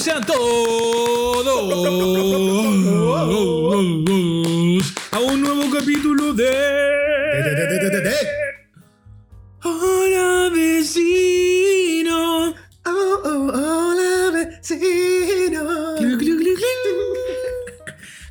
Sean todos a un nuevo capítulo de. Hola vecino. Hola vecino.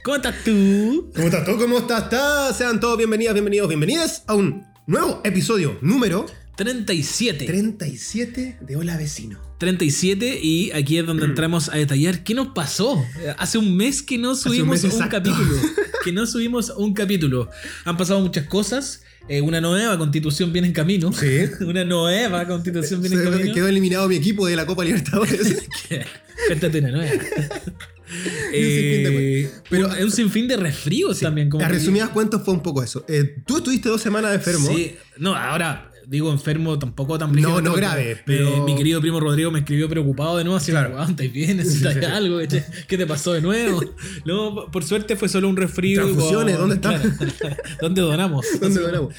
¿Cómo estás tú? ¿Cómo estás tú? ¿Cómo estás? Sean todos bienvenidas, bienvenidos, bienvenidas a un nuevo episodio número 37. 37 de Hola Vecino. 37 y aquí es donde entramos a detallar qué nos pasó. Hace un mes que no subimos un, capítulo. Que no subimos un capítulo. Han pasado muchas cosas. eh, una nueva constitución viene en camino. Sí. Una nueva constitución viene en camino. quedó eliminado mi equipo de la Copa Libertadores. Cuéntate una nueva. sinfín de Eh, Pero- un- es un sinfín de resfríos también. Como A resumidas cuentas fue un poco eso. Eh, tú estuviste dos semanas enfermo. Sí, no, ahora digo enfermo tampoco tan No, brígido, no porque, grave, eh, pero- mi querido primo Rodrigo me escribió preocupado de nuevo, así, Claro. claro. ¿estáis bien? ¿Necesitas algo? ¿Qué, qué te pasó de nuevo? No, por suerte fue solo un resfrío. Transfusiones, ¿dónde claro. ¿Dónde donamos? ¿Dónde ganamos?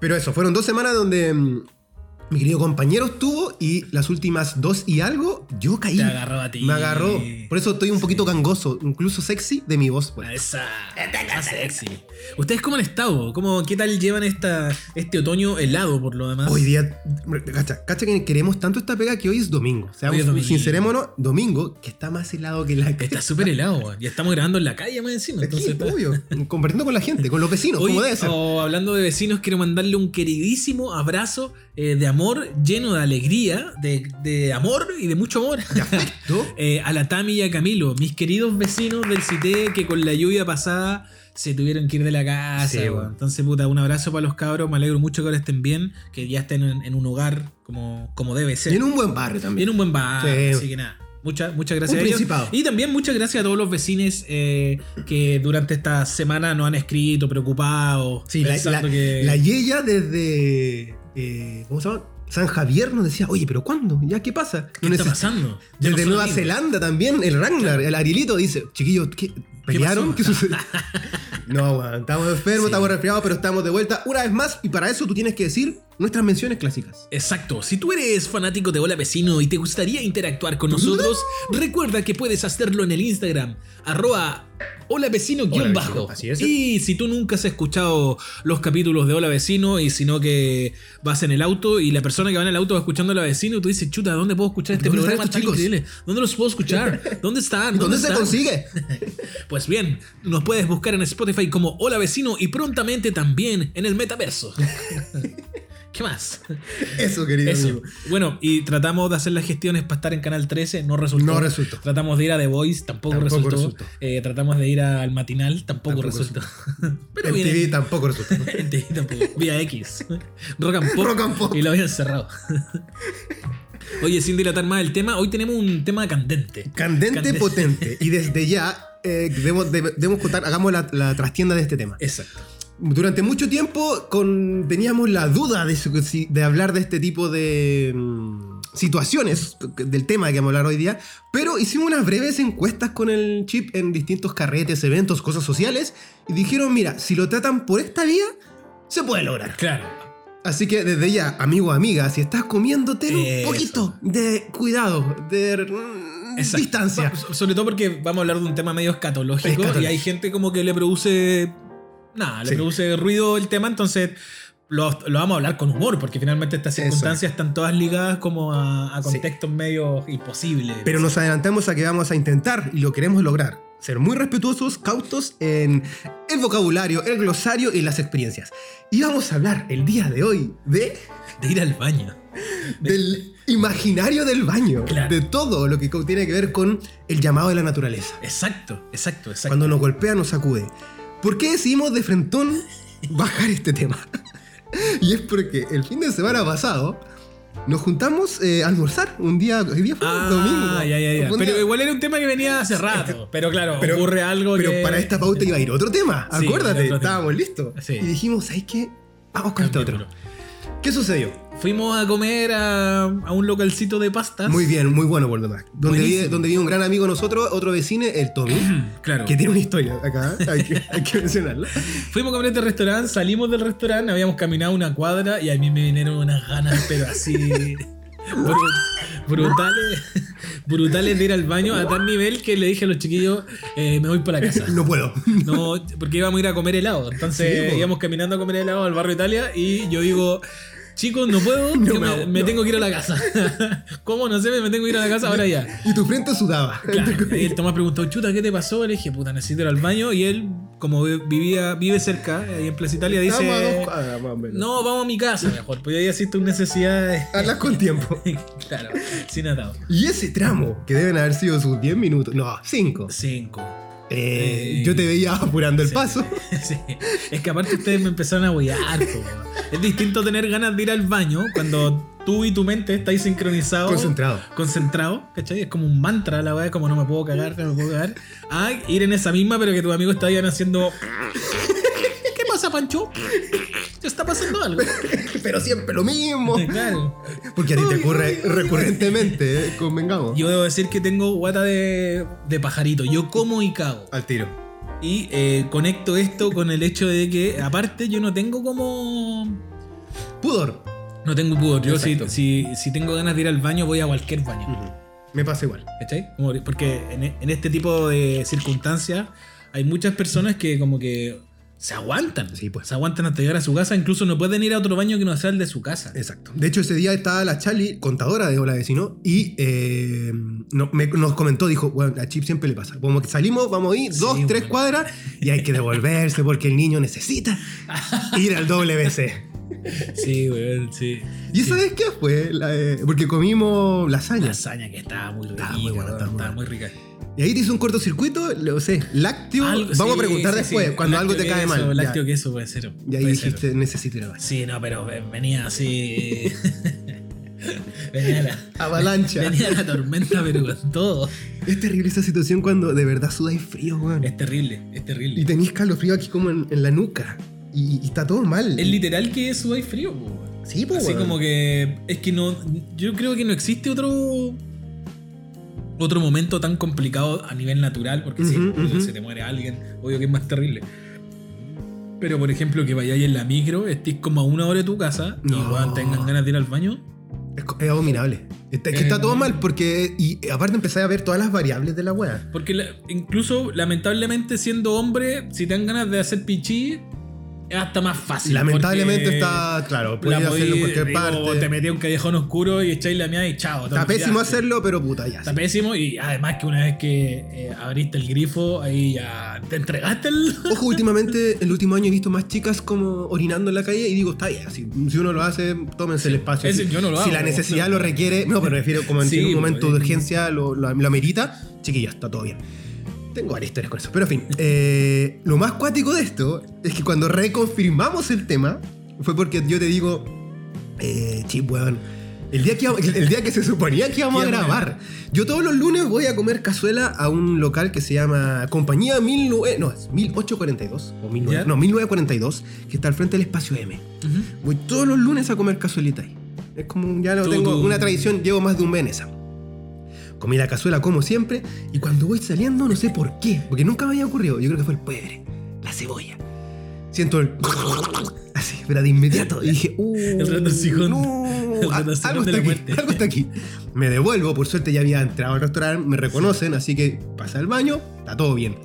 Pero eso, fueron dos semanas donde mm, mi querido compañero estuvo y las últimas dos y algo, yo caí. Te agarró a ti. Me agarró. Por eso estoy un poquito gangoso, incluso sexy de mi voz. pues. Esa, más sexy. ¿Ustedes cómo han estado? ¿Cómo, ¿Qué tal llevan esta, este otoño helado por lo demás? Hoy día, cacha, cacha que queremos tanto esta pega que hoy es domingo. Seamos Hoy es domingo. sincerémonos, domingo, que está más helado que la Está súper helado, weón. Y estamos grabando en la calle más encima. Aquí, Entonces, está- obvio. Compartiendo con la gente, con los vecinos, Hoy, como debe ser. oh, hablando de vecinos, quiero mandarle un queridísimo abrazo eh, de amor, lleno de alegría, de, de amor y de mucho amor. De afecto. Eh, a la Tami y a Camilo, mis queridos vecinos del CITE que con la lluvia pasada se tuvieron que ir de la casa. Sí. Entonces, puta, un abrazo para los cabros. Me alegro mucho que ahora estén bien, que ya estén en, en un hogar como, como debe ser. Y en un buen barrio Y también. en un buen bar. Sí. Así que nada. Muchas, muchas gracias a ellos. Y también muchas gracias a todos los vecinos eh, que durante esta semana nos han escrito preocupados. Sí, la, pensando la, que... la Yeya desde. eh, ¿Cómo se llama? San Javier nos decía, oye, pero ¿cuándo? ¿Ya qué pasa? ¿Qué No está pasando? Ya Desde Nueva amigos. Zelanda también, el Ragnar, el Arielito dice, chiquillos, ¿qué? ¿Pelearon? ¿Qué, sucedió? no, weón, estamos enfermos, Sí. estamos resfriados, pero estamos de vuelta una vez más y para eso tú tienes que decir nuestras menciones clásicas. Exacto, si tú eres fanático de Hola Vecino y te gustaría interactuar con nosotros, recuerda que puedes hacerlo en el Instagram, arroba Hola Vecino guion Hola bajo. Vecino, así es. Y si tú nunca has escuchado los capítulos de Hola Vecino y sino que vas en el auto y la persona que va en el auto va escuchando Hola Vecino y tú dices, chuta, ¿dónde puedo escuchar este ¿Dónde están programa tan chicos? increíble? ¿Dónde los puedo escuchar? ¿Dónde están? ¿Dónde se están? consigue? Pues bien, nos puedes buscar en Spotify como Hola Vecino y prontamente también en el metaverso. ¿Qué más? Eso, querido Eso. amigo. Bueno, y tratamos de hacer las gestiones para estar en Canal 13, no resultó. No resultó. Tratamos de ir a The Voice, tampoco, Tampoco resultó. resultó. Eh, tratamos de ir al matinal, tampoco, Tampoco resultó. Pero en viene- TV tampoco resultó. en TV tampoco. Vía X. Rock and Pop. Rock and Pop. Y lo habían cerrado. Oye, sin dilatar más el tema, hoy tenemos un tema candente. Candente, Candente. potente. Y desde ya eh, debemos, debe- debemos contar, hagamos la, la trastienda de este tema. Exacto. Durante mucho tiempo con, teníamos la duda de, hablar de este tipo de mm, situaciones del tema que vamos a hablar hoy día, pero hicimos unas breves encuestas con el chip en distintos carretes, eventos, cosas sociales, y dijeron, mira, si lo tratan por esta vía, se puede lograr. Claro. Así que desde ya, amigo amiga, si estás comiendo, ten Eso. un poquito de cuidado, de mm, Exacto. distancia. So- Sobre todo porque vamos a hablar de un tema medio escatológico, Escatológico. y hay gente como que le produce. Nada, le Sí. produce ruido el tema, entonces lo, lo vamos a hablar con humor, porque finalmente estas circunstancias están todas ligadas como a, a Sí. contextos medio imposibles. Pero nos adelantamos a que vamos a intentar, y lo queremos lograr, ser muy respetuosos, cautos en el vocabulario, el glosario y las experiencias. Y vamos a hablar el día de hoy de, De ir al baño. del imaginario del baño, Claro. de todo lo que tiene que ver con el llamado de la naturaleza. Exacto, exacto, exacto. Cuando nos golpea, nos sacude. ¿Por qué decidimos de frentón bajar este tema? y es porque el fin de semana pasado nos juntamos eh, a almorzar un día, hoy día fue Ah, domingo. ya, ya, ya. Pero día- igual era un tema que venía hace rato. Pero claro, Pero- ocurre algo Pero que... para esta pauta iba a ir otro tema, Sí, acuérdate, otro tema. estábamos listos. Sí. Y dijimos, ¿sabes qué? Vamos con este otro. ¿Qué sucedió? Fuimos a comer a, a un localcito de pastas. Muy bien, muy bueno por demás. Donde vive, donde vive un gran amigo nosotros, otro vecino, el Tommy, Claro. que tiene una historia acá, hay que, hay que mencionarla. Fuimos a comer a este restaurante, salimos del restaurante, habíamos caminado una cuadra y a mí me vinieron unas ganas, pero así. Bru- brutales, brutales de ir al baño a tal nivel que le dije a los chiquillos, eh, me voy para la casa. No puedo. No, porque íbamos a ir a comer helado. Entonces Sí, íbamos caminando a comer helado al barrio Italia y yo digo, chicos, no puedo, No me tengo que ir a la casa. ¿Cómo? No sé, me tengo que ir a la casa ahora ya. Y tu frente sudaba. Claro, y el Tomás preguntó, chuta, ¿qué te pasó? Le dije, puta, necesito ir al baño. Y él, como vivía, vive cerca, ahí en Plaza Italia, dice, cuadras, no, vamos a mi casa mejor, pues ahí así tus necesidades. Hablas con tiempo. claro, sin atado. Y ese tramo, que deben haber sido sus 10 minutos, no, 5. Cinco. Eh, yo te veía apurando el sí. paso. Sí. Es que aparte ustedes me empezaron a huear. Es distinto tener ganas de ir al baño cuando tú y tu mente estáis sincronizados. Concentrado. Concentrado, ¿cachai? Es como un mantra la weá, como no me puedo cagar, no me puedo cagar. A ir en esa misma, pero que tus amigos estaban haciendo. ¿Qué pasa, Pancho? ¿Te está pasando algo? Pero siempre lo mismo. Claro. Porque a ti te ocurre recurrentemente, ¿eh? convengamos. Yo debo decir que tengo guata de, de pajarito. Yo como y cago. Al tiro. Y eh, conecto esto con el hecho de que, aparte, yo no tengo como. Pudor. No tengo pudor. Yo, si, si, si tengo ganas de ir al baño, voy a cualquier baño. Me pasa igual. ¿Cachai? Porque en, en este tipo de circunstancias hay muchas personas que, como que. Se aguantan. Sí, pues. Se aguantan hasta llegar a su casa. Incluso no pueden ir a otro baño que no sea el de su casa. Exacto. De hecho, ese día estaba la Charlie, contadora de Hola Vecino, y eh, no- me- nos comentó, dijo, bueno, a Chip siempre le pasa. Como que salimos, vamos a ir Sí, dos, tres cuadras, y hay que devolverse porque el niño necesita ir al WC. Sí, weón, sí. ¿Y esa vez qué fue? La, eh, porque comimos lasaña. Lasaña que estaba muy rica. Estaba muy buena, estaba muy estaba buena. muy rica. Y ahí te hizo un cortocircuito, no sé, lácteo. Algo- vamos a preguntar sí, después, sí. cuando algo te cae queso, mal. Lácteo Ya. que eso puede ser. Y ahí puede ser. dijiste, necesito ir a. Sí, no, pero venía así. venía, la, Avalancha. venía la tormenta, pero con todo. Es terrible esa situación cuando de verdad sudáis frío, weón. Es terrible, es terrible. Y tenéis calofrío aquí como en, en la nuca. Y, y está todo mal. Es literal que hay frío, weón. Sí, pues, Así como que. Es que no. Yo creo que no existe otro. Otro momento tan complicado a nivel natural, porque ujú. se te muere alguien, obvio que es más terrible. Pero por ejemplo, que vayáis en la micro, estés como a una hora de tu casa y tengan ganas de ir al baño. Es, abominable. Está, es que Eh, está todo mal porque. Y aparte empezáis a ver todas las variables de la wea. Porque la- incluso, lamentablemente, siendo hombre, si te dan ganas de hacer pichí, es hasta más fácil. Lamentablemente está, claro, la puedes hacerlo en podí- cualquier digo, parte. Te metí a un callejón oscuro y echáis la mía y chao. Está pésimo hacerlo, pero puta, ya. Está pésimo y además que una vez que eh, abriste el grifo, ahí ya te entregaste el... Ojo, últimamente, el último año he visto más chicas como orinando en la calle y digo, está bien, si, si uno lo hace, tómense el espacio. ese si, yo no lo si hago, la necesidad no. lo requiere, no, pero refiero como en, Sí, un pues, momento de eh. urgencia lo, lo, lo amerita, chiquillos, está todo bien. Tengo varias historias con eso, pero en fin. eh, lo más cuático de esto es que cuando reconfirmamos el tema, fue porque yo te digo, eh, chip, weón. El día, que, el día que se suponía que íbamos a grabar, yo todos los lunes voy a comer cazuela a un local que se llama Compañía 19, no, es 1842, o 19, ¿Ya? no, 1942, que está al frente del espacio M. Voy todos los lunes a comer cazuelita ahí. Es como, ya lo tengo, una tradición, llevo más de un mes en esa. Comí la cazuela como siempre, y cuando voy saliendo no sé por qué, porque nunca me había ocurrido, yo creo que fue el pebre, la cebolla. Siento el... Así, pero de inmediato, y dije, uh, El retorcijón. no, El a- retorcijón algo de está la aquí, algo está aquí. Me devuelvo, por suerte ya había entrado al restaurante, me reconocen, así que pasa al baño, está todo bien.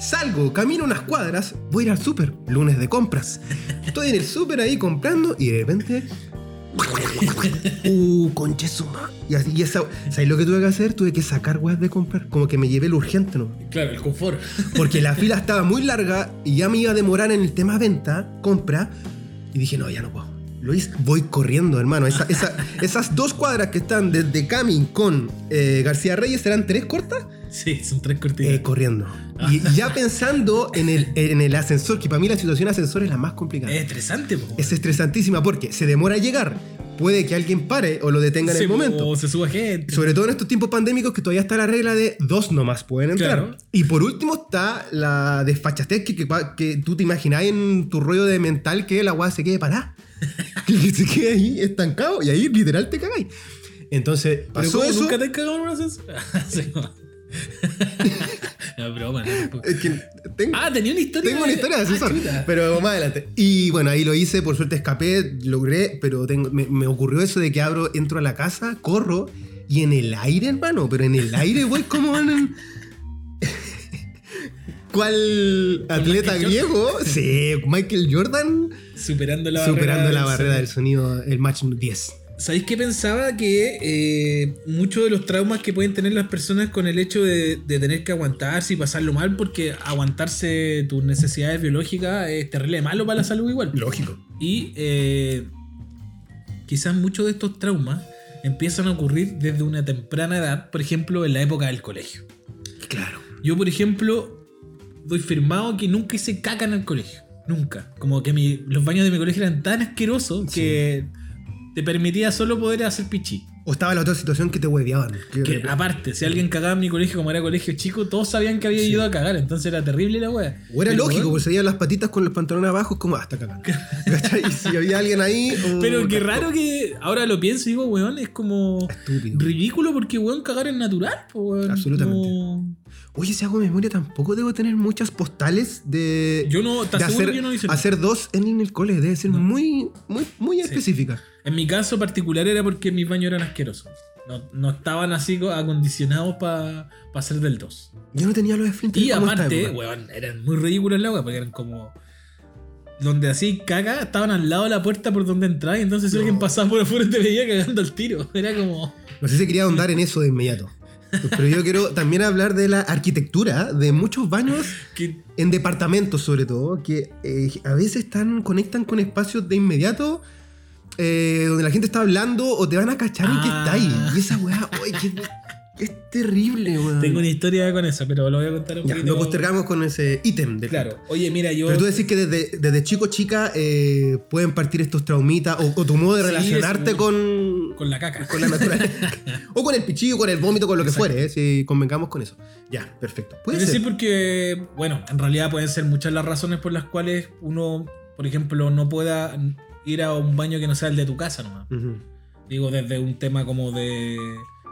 Salgo, camino unas cuadras, voy a ir al súper, lunes de compras. Estoy en el súper ahí comprando y de repente. Uh, conche suma. Y así, y esa, ¿sabes lo que tuve que hacer? Tuve que sacar weas de comprar. Como que me llevé el urgente, ¿no? Claro, el confort. Porque la fila estaba muy larga y ya me iba a demorar en el tema venta, compra. Y dije, no, ya no puedo. Lo hice, voy corriendo, hermano. Esa- esa- esas dos cuadras que están desde Camin con eh, García Reyes, ¿eran tres cortas? Sí, son tres cortitas. Eh, corriendo. Y, y ya pensando en el, en el ascensor, que para mí la situación ascensor es la más complicada. es estresante, po. Es estresantísima porque se demora a llegar. Puede que alguien pare o lo detenga en Sí, el momento. O se suba gente. Sobre todo en estos tiempos pandémicos que todavía está la regla de dos nomás pueden entrar. Claro. Y por último está la desfachatez que, que, que tú te imaginás en tu rollo de mental que la weá se quede parada. que se quede ahí estancado y ahí literal te cagáis. Entonces Pero pasó ¿cómo? eso. ¿Nunca te has cagado en no. Broma, no. Es que tengo, Ah, tenía una historia. tengo una historia de Ah, asesor, chuta. pero más adelante. Y bueno, ahí lo hice, por suerte escapé, logré, pero tengo, me, me ocurrió eso de que abro, entro a la casa, corro y en el aire, hermano, pero en el aire voy como en... ¿Cuál atleta griego? Sí, Michael Jordan Superando la superando la barrera del sonido, el match 10. ¿Sabéis qué pensaba? Que eh, muchos de los traumas que pueden tener las personas con el hecho de, de tener que aguantarse y pasarlo mal, porque aguantarse tus necesidades biológicas es terrible malo para la salud igual. Lógico. Y eh, quizás muchos de estos traumas empiezan a ocurrir desde una temprana edad, por ejemplo, en la época del colegio. Claro. Yo, por ejemplo, doy firmado que nunca hice caca en el colegio. Nunca. Como que mi- los baños de mi colegio eran tan asquerosos que te permitía solo poder hacer pichí. O estaba la otra situación que te hueveaban. que- Que aparte, si alguien cagaba en mi colegio, como era colegio chico, todos sabían que había ido a cagar. Entonces era terrible la wea. O era Pero, lógico, porque se veían las patitas con los pantalones abajo, es como, hasta cagando. ¿Cachai? Y si había alguien ahí. oh, Pero qué raro que ahora lo pienso y digo, weón, es como Estúpido. ridículo porque, weón, cagar es natural. weón. Absolutamente. No- Oye, si hago memoria, tampoco debo tener muchas postales de. Yo no, de hacer, yo no hice hacer dos en el cole. Debe ser No. muy, muy, muy específica. En mi caso particular era porque mis baños eran asquerosos. No, no estaban así co- acondicionados para ser del 2. Yo no tenía los esfínteres Y aparte, weón, eran muy ridículas la wea, porque eran como. Donde así caga, estaban al lado de la puerta por donde entraba, y entonces si No. alguien pasaba por afuera te veía cagando al tiro. Era como. No sé si quería ahondar en eso de inmediato. Pero yo quiero también hablar de la arquitectura de muchos baños que- en departamentos sobre todo, que eh, a veces están, conectan con espacios de inmediato eh, donde la gente está hablando o te van a cachar en que Ah. está ahí. Y esa weá, uy, qué, es terrible, weón. tengo una historia con eso, pero lo voy a contar un Ya, poquito. lo postergamos con ese ítem del Claro. Oye, mira, yo. Pero tú decís que desde, desde chico chica eh, pueden partir estos traumitas o, o tu modo de Sí, relacionarte con, Con la caca. con la naturaleza. o con el pichillo, con el vómito, con lo que fuere, eh, si convengamos con eso. Ya, perfecto. Puede ser. decir, porque, bueno, en realidad pueden ser muchas las razones por las cuales uno, por ejemplo, no pueda ir a un baño que no sea el de tu casa nomás. Digo, desde un tema como de.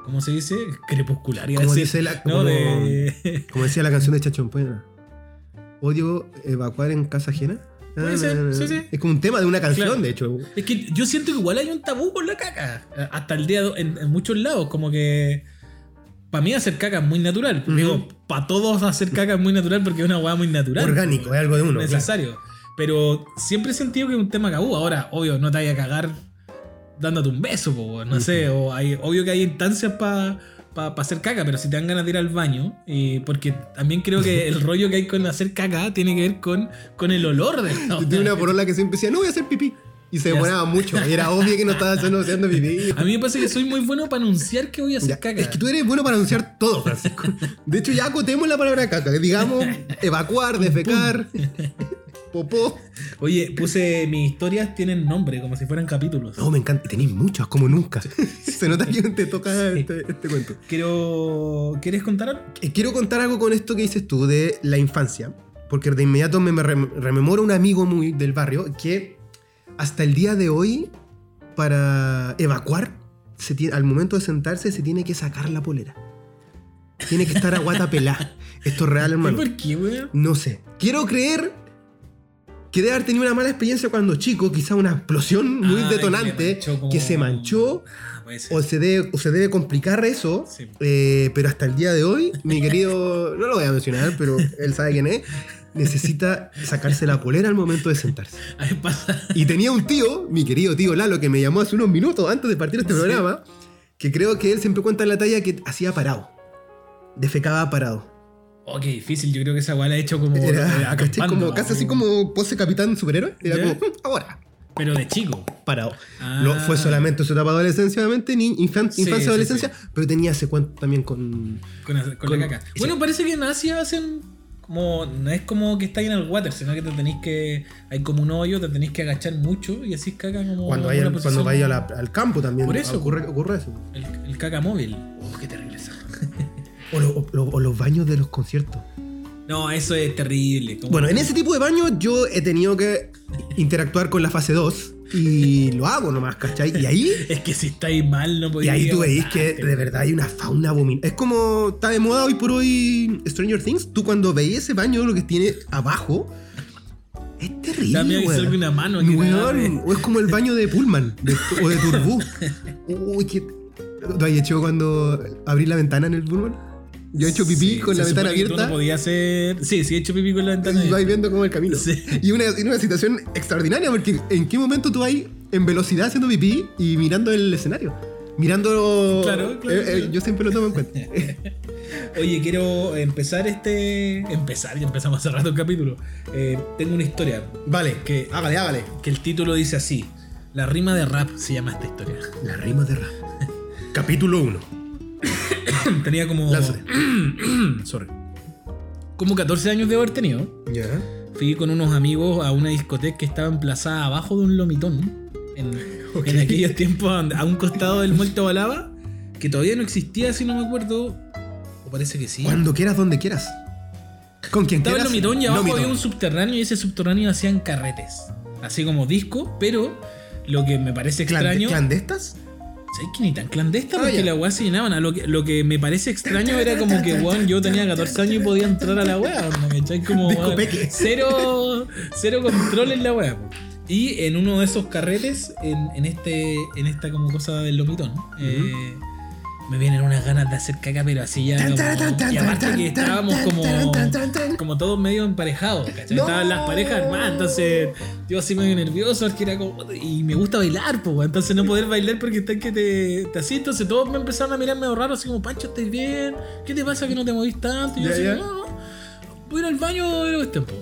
¿Cómo se dice? Crepuscular. Como dice la- No, como- de. Como decía la canción de Chachón Puena. Odio evacuar en casa ajena. Puede ser, sí, sí. Es como un tema de una canción, Claro. de hecho. Es que yo siento que igual hay un tabú con la caca. Hasta el día de en, en muchos lados. Como que. Para mí hacer caca es muy natural. Digo, para todos hacer caca es muy natural porque es una weá muy natural. Orgánico, es algo de uno. claro. Pero siempre he sentido que es un tema tabú. Ahora, obvio, no te vayas a cagar dándote un beso, po, no sé. O hay, obvio que hay instancias para hacer caca, pero si te dan ganas de ir al baño, y porque también creo que el rollo que hay con hacer caca tiene que ver con, con el olor de la tenía una porola que siempre decía, no voy a hacer pipí. Y se demoraba mucho. Y era obvio que no estaba haciendo, haciendo pipí. A mí me pasa que soy muy bueno para anunciar que voy a hacer Ya, caca. Es que tú eres bueno para anunciar todo, Francisco. De hecho, ya acotemos la palabra caca. Digamos, evacuar, defecar, popó. Oye, puse mis historias tienen nombre, como si fueran capítulos. No, me encanta. Tenéis muchos, como nunca. Se nota que te toca este, este cuento. Quiero. ¿Quieres contar algo? Eh, Quiero contar algo con esto que dices tú de la infancia. Porque de inmediato me, me rem- rememoro un amigo muy del barrio que hasta el día de hoy, para evacuar, se tiene, al momento de sentarse, se tiene que sacar la polera. Tiene que estar a guata pelá. Esto es real, hermano. ¿Por qué, weón? No sé. Quiero creer que debe haber tenido una mala experiencia cuando chico, quizá una explosión muy Ah, detonante, como- que se manchó, Ah, o se debe, o se debe complicar eso. Sí. eh, pero hasta el día de hoy, mi querido, no lo voy a mencionar, pero él sabe quién es, necesita sacarse la polera al momento de sentarse. A mí pasa. Y tenía un tío, mi querido tío Lalo, que me llamó hace unos minutos antes de partir este Sí. programa, que creo que él siempre cuenta en la talla que hacía parado. Defecaba parado. Oh, qué difícil. Yo creo que esa weá la he hecho como. eh, Era acampando, como, casi así como pose capitán superhéroe. Era ¿Ya? como, "Mm, ahora, Pero de chico. parado. Ah. No fue solamente su etapa de adolescencia, obviamente, ni infan- Sí, infancia, sí, adolescencia, pero tenía ese cuento también con. Con, con Con- la caca. Bueno, parece que en Asia hacen. Como, no es como que estáis en el water, sino que te tenéis que. Hay como un hoyo, te tenéis que agachar mucho y así caca como. Cuando en vaya, una cuando vaya al campo también. Por eso. Ocurre, ocurre eso. El, el caca móvil. Oh, qué terrible eso. O, lo- o lo- o los baños de los conciertos. No, eso es terrible. Bueno, en ese tipo de baños yo he tenido que interactuar con la fase 2. y lo hago nomás, ¿cachai? Y ahí, Es que si estáis mal, no y podéis. ahí tú veis que de verdad hay una fauna abominable. Es como está de moda hoy por hoy Stranger Things. Tú cuando veis ese baño, lo que tiene abajo, es terrible. Weón. salga una mano aquí, Weón, o es como el baño de Pullman de- o de Turbú. Uy, qué. ¿Tú has hecho cuando abrí la ventana en el Pullman? Yo he hecho pipí Sí, con la ventana tú abierta. No podía hacer. Sí, sí, he hecho pipí con la ventana Y vais abierta. viendo como el camino. Sí. Y una, y una situación extraordinaria, porque ¿en qué momento tú vas en velocidad haciendo pipí y mirando el escenario? Mirando. Claro, claro, Eh, eh, claro. Yo siempre lo tomo en cuenta. Oye, quiero empezar este. Empezar, ya empezamos hace rato el capítulo. Eh, tengo una historia vale, que, hágale, hágale. que el título dice así: La rima de rap se llama esta historia. La rima de rap. Capítulo 1. Tenía como. Sorry. Como 14 años de haber tenido. Ya. Fui con unos amigos a una discoteca que estaba emplazada abajo de un lomitón. En, aquellos tiempos, a un costado del Muerto Balaba, que todavía no existía, si no me acuerdo. O parece que sí. Cuando quieras, donde quieras. Con quien Estaba el quieras. lomitón y abajo Lomitón. había un subterráneo y ese subterráneo hacían carretes. Así como disco, pero lo que me parece ¿Clan- extraño. ¿Clandestas? ¿Sabes que ni tan clandesta? Porque la weá se llenaban. Lo, que, lo que me parece extraño era como que, weón, yo tenía 14 años y podía entrar a la weá. ¿no? Como, weón, cero, cero control en la weá. Y en uno de esos carretes, en, en este, en esta como cosa del lomitón, eh, me vienen unas ganas de hacer caca, pero así ya. Tan, como- tan, tan, tan, y aparte que estábamos como, como todos medio emparejados, ¿cachai? No. Estaban las parejas armadas, entonces yo así medio nervioso, porque era como. Y me gusta bailar, pues, entonces no poder bailar porque están que te, te así, entonces todos me empezaron a mirar medio raro, así como, Pancho, ¿estás bien? ¿Qué te pasa que no te movís tanto? Y yo así, no, no, voy a ir al baño, pero este tiempo.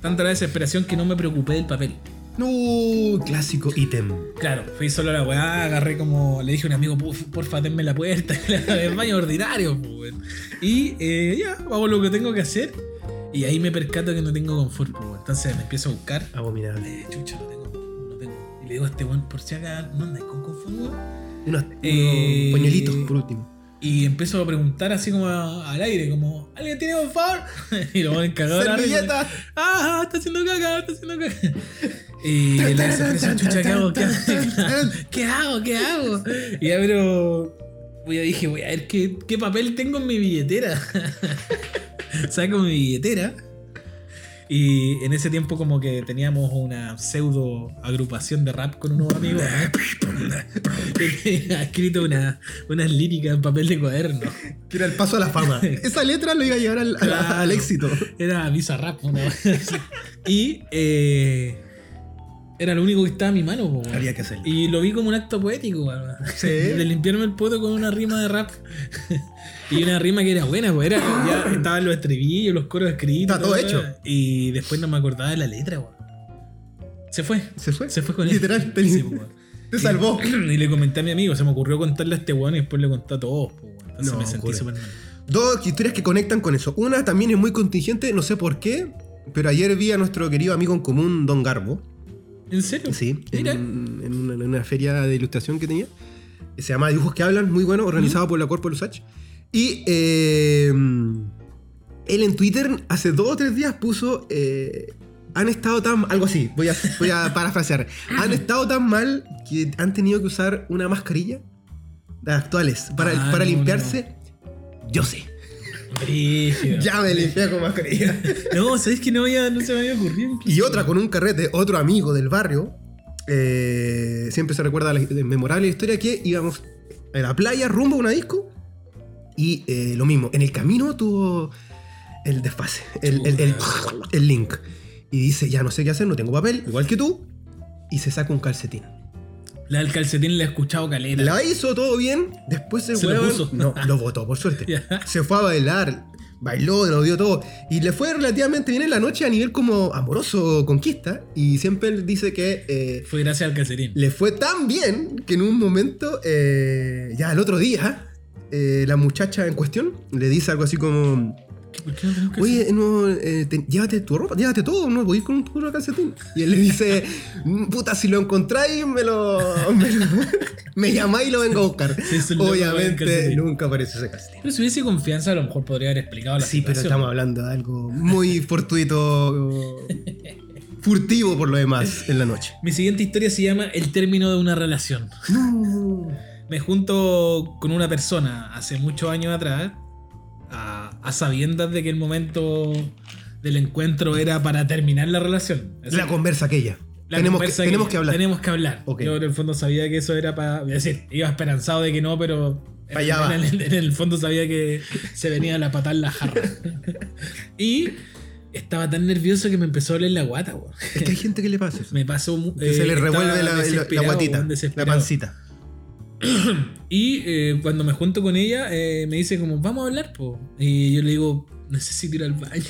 Tanta la desesperación que no me preocupé del papel. No, clásico ítem. Claro, fui solo a la weá, agarré como. Le dije a un amigo, "Puf, porfa, denme la puerta, el baño ordinario, pues, weón. Y eh, ya, hago lo que tengo que hacer. Y ahí me percato que no tengo confort, pues, weón. Entonces me empiezo a buscar. Abominable. Eh, chucha, no tengo, no tengo. Y le digo a este weón, por si acá, ¿no andáis con confort, weón? Unos, Eh, pañuelitos, por último. Y empiezo a preguntar así como a- al aire, como, ¿alguien tiene confort? y lo van risa. ¡Servilleta! ¡Ah! Está haciendo caca, está haciendo caca. Y la desesperación, chucha, ¿qué hago? ¿Qué hago? ¿Qué hago? ¿Qué hago? Y ya, pero. Voy a dije, voy a ver qué, qué papel tengo en mi billetera. Saco mi billetera. Y en ese tiempo, como que teníamos una pseudo agrupación de rap con unos amigos. tenía escrito una- unas líricas en papel de cuaderno. Que era el paso a la fama. Esa letra lo iba a llevar al, al- Claro. al éxito. Era Visa Rap, una. Y eh, era lo único que estaba en mi mano, po. Había que hacerlo. Y lo vi como un acto poético, weón. Sí. De limpiarme el poto con una rima de rap. y una rima que era buena, pues era, ya estaban los estribillos, los coros escritos. Está todo hecho. Y después no me acordaba de la letra, weón. Se fue. ¿Se fue? Se fue con él. Literal, te, po, salvó. Y le comenté a mi amigo, se me ocurrió contarle a este weón y después le conté a todos, po, weón. Entonces No, me sentí súper mal. Dos historias que conectan con eso. Una también es muy contingente, no sé por qué, pero ayer vi a nuestro querido amigo en común, Don Garbo. ¿En serio? Sí, en, Mira. en una, en una feria de ilustración que tenía. Se llama Dibujos que Hablan, muy bueno, organizado por la Corpo Lusach. Y eh, él en Twitter hace dos o tres días puso. eh, han estado tan. Algo así, voy a, voy a parafrasear. Han estado tan mal que han tenido que usar una mascarilla. Las actuales. Para, Ah, para no, limpiarse. Yo sé. Brígido. Ya me limpié con mascarilla. No, ¿sabes que no, había- no se me había ocurrido? Y otra con un carrete, otro amigo del barrio. eh, siempre se recuerda la memorable historia que íbamos a la playa rumbo a una disco. Y eh, lo mismo, en el camino tuvo el desfase, el, el- el- el link. Y dice, ya no sé qué hacer, no tengo papel, igual que tú. Y se saca un calcetín. La del calcetín la he escuchado caleta. La hizo todo bien, después el Se lo huevón- puso. No, lo votó, por suerte. Se fue a bailar, bailó, lo dio todo. Y le fue relativamente bien en la noche a nivel como amoroso, conquista. Y siempre él dice que eh, Fue gracias al calcetín. le fue tan bien que en un momento, eh, ya el otro día, eh, la muchacha en cuestión le dice algo así como... ¿Por qué no? Oye, no, eh, te- llévate tu ropa, llévate todo, no ir con un puro calcetín. Y él le dice, "Mm, puta, si lo encontráis, me lo. me, lo- me llamáis y lo vengo a buscar. Sí, Obviamente nunca aparece ese calcetín. Pero si hubiese confianza, a lo mejor podría haber explicado la Sí, pero situación. estamos hablando de algo muy fortuito. furtivo por lo demás en la noche. Mi siguiente historia se llama El término de una relación. No. Me junto con una persona hace muchos años atrás, a, a sabiendas de que el momento del encuentro era para terminar la relación. La conversa aquella. la tenemos, que, tenemos que hablar. Tenemos que hablar. Yo en el fondo sabía que eso era para... Es decir, iba esperanzado de que no, pero... Va. en, el, en el fondo sabía que se venía la patada en la jarra. y estaba tan nervioso que me empezó a doler la guata, weón. Es que hay gente que le pasa eso. Me pasó... Que se eh, le revuelve estaba la, la- guatita, la pancita. Y eh, cuando me junto con ella, eh, me dice como, vamos a hablar, po. Y yo le digo, necesito ir al baño.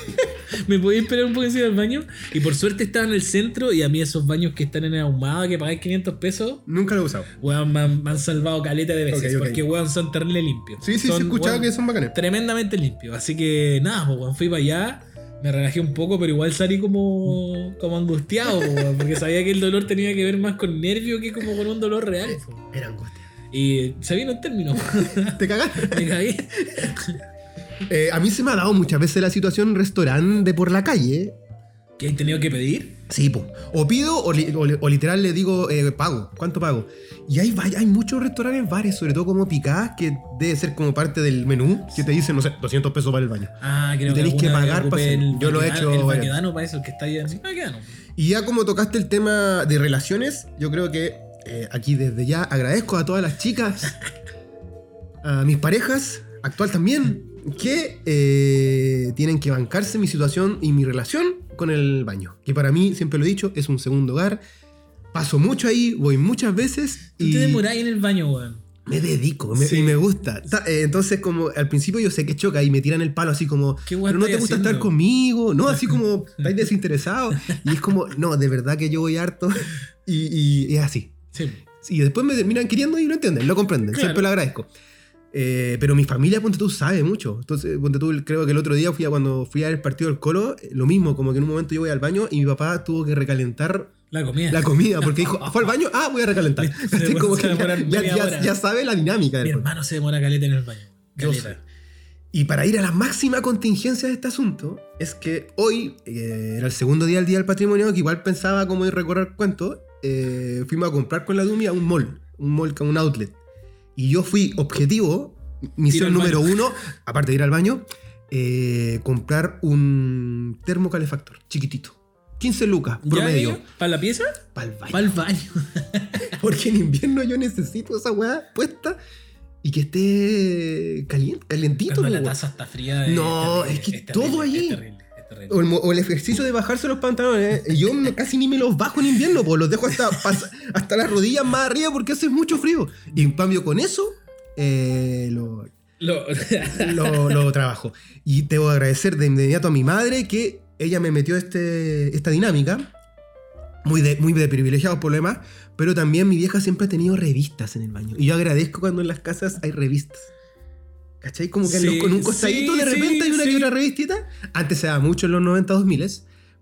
¿Me podéis esperar un poco al baño? Y por suerte estaba en el centro y a mí esos baños que están en el ahumada, que pagáis 500 pesos, Nunca lo he usado. weón, me han, me han salvado caleta de veces. Porque, weón, son terrible limpios. Sí, sí, Son, sí, escuchaba weón, que son bacanes. Tremendamente limpios. Así que, nada, weón, fui para allá. Me relajé un poco, pero igual salí como, como angustiado, porque sabía que el dolor tenía que ver más con nervio que como con un dolor real. Era angustia. Y se vino un término. ¿Te cagaste? Me cagué. Eh, a mí se me ha dado muchas veces la situación en restaurante de por la calle. ¿Qué hay tenido que pedir? Sí, po. O pido o, li- o li- o literal le digo, eh, pago. ¿Cuánto pago? Y hay, hay muchos restaurantes, bares, sobre todo como Picás, que debe ser como parte del menú, que te dicen, no sé, 200 pesos para el baño. Ah, creo Y tenéis que vez pagar ocupé pa' hacer- el yo lo he hecho El para el que está ahí en. Y ya como tocaste el tema de relaciones, yo creo que eh, aquí desde ya agradezco a todas las chicas, a mis parejas, actual también, que eh, tienen que bancarse mi situación y mi relación con el baño. Que para mí, siempre lo he dicho, es un segundo hogar. Paso mucho ahí, voy muchas veces Tú y te demoráis en el baño, weón. me dedico me- Sí. y me gusta. Ta- eh, entonces, como al principio yo sé que choca y me tiran el palo así como, ¿Qué pero no te gusta haciendo? estar conmigo, no, así como estáis desinteresado. Y es como, no, de verdad que yo voy harto. Y, y es así. Sí. Y después me terminan queriendo y lo entienden, lo comprenden. Claro. Siempre lo agradezco. Eh, pero mi familia, ponte tú, sabe mucho. Entonces, ponte tú, creo que el otro día fui a, cuando fui a ver el partido del Colo, eh, lo mismo, como que en un momento yo voy al baño y mi papá tuvo que recalentar La comida. la comida porque dijo, "Ah, fue al baño, ah, voy a recalentar. Se Así como se que ya, sabe la dinámica. Mi hermano se demora caleta en el baño. Caleta. Y para ir a la máxima contingencia de este asunto, es que hoy, eh, era el segundo día del Día del Patrimonio, que igual pensaba como ir a recorrer cuento, eh, fuimos a comprar con la Dumi a un mall, un mall con un outlet. Y yo fui objetivo, misión número baño. uno, aparte de ir al baño, eh, comprar un termocalefactor chiquitito. 15 lucas, ¿Ya, promedio. ¿Para la pieza? Para el baño. Para el baño. Porque en invierno yo necesito esa weá puesta y que esté caliente, calientito. Cuando la taza está fría. No, terrible, es que todo allí. Es terrible, es terrible. O el, o el ejercicio de bajarse los pantalones. ¿eh? Yo casi ni me los bajo en invierno, pues los dejo hasta, hasta las rodillas más arriba porque hace mucho frío. Y en cambio con eso, eh, lo, Lo- lo, lo trabajo. Y debo agradecer de inmediato a mi madre que ella me metió este, esta dinámica. Muy de, muy de privilegiados por lo demás. Pero también mi vieja siempre ha tenido revistas en el baño. Y yo agradezco cuando en las casas hay revistas. ¿Cachai? Como que en Sí, con un costadito sí, de repente sí, hay una sí. que otra revistita. Antes se daba mucho en los 90 2000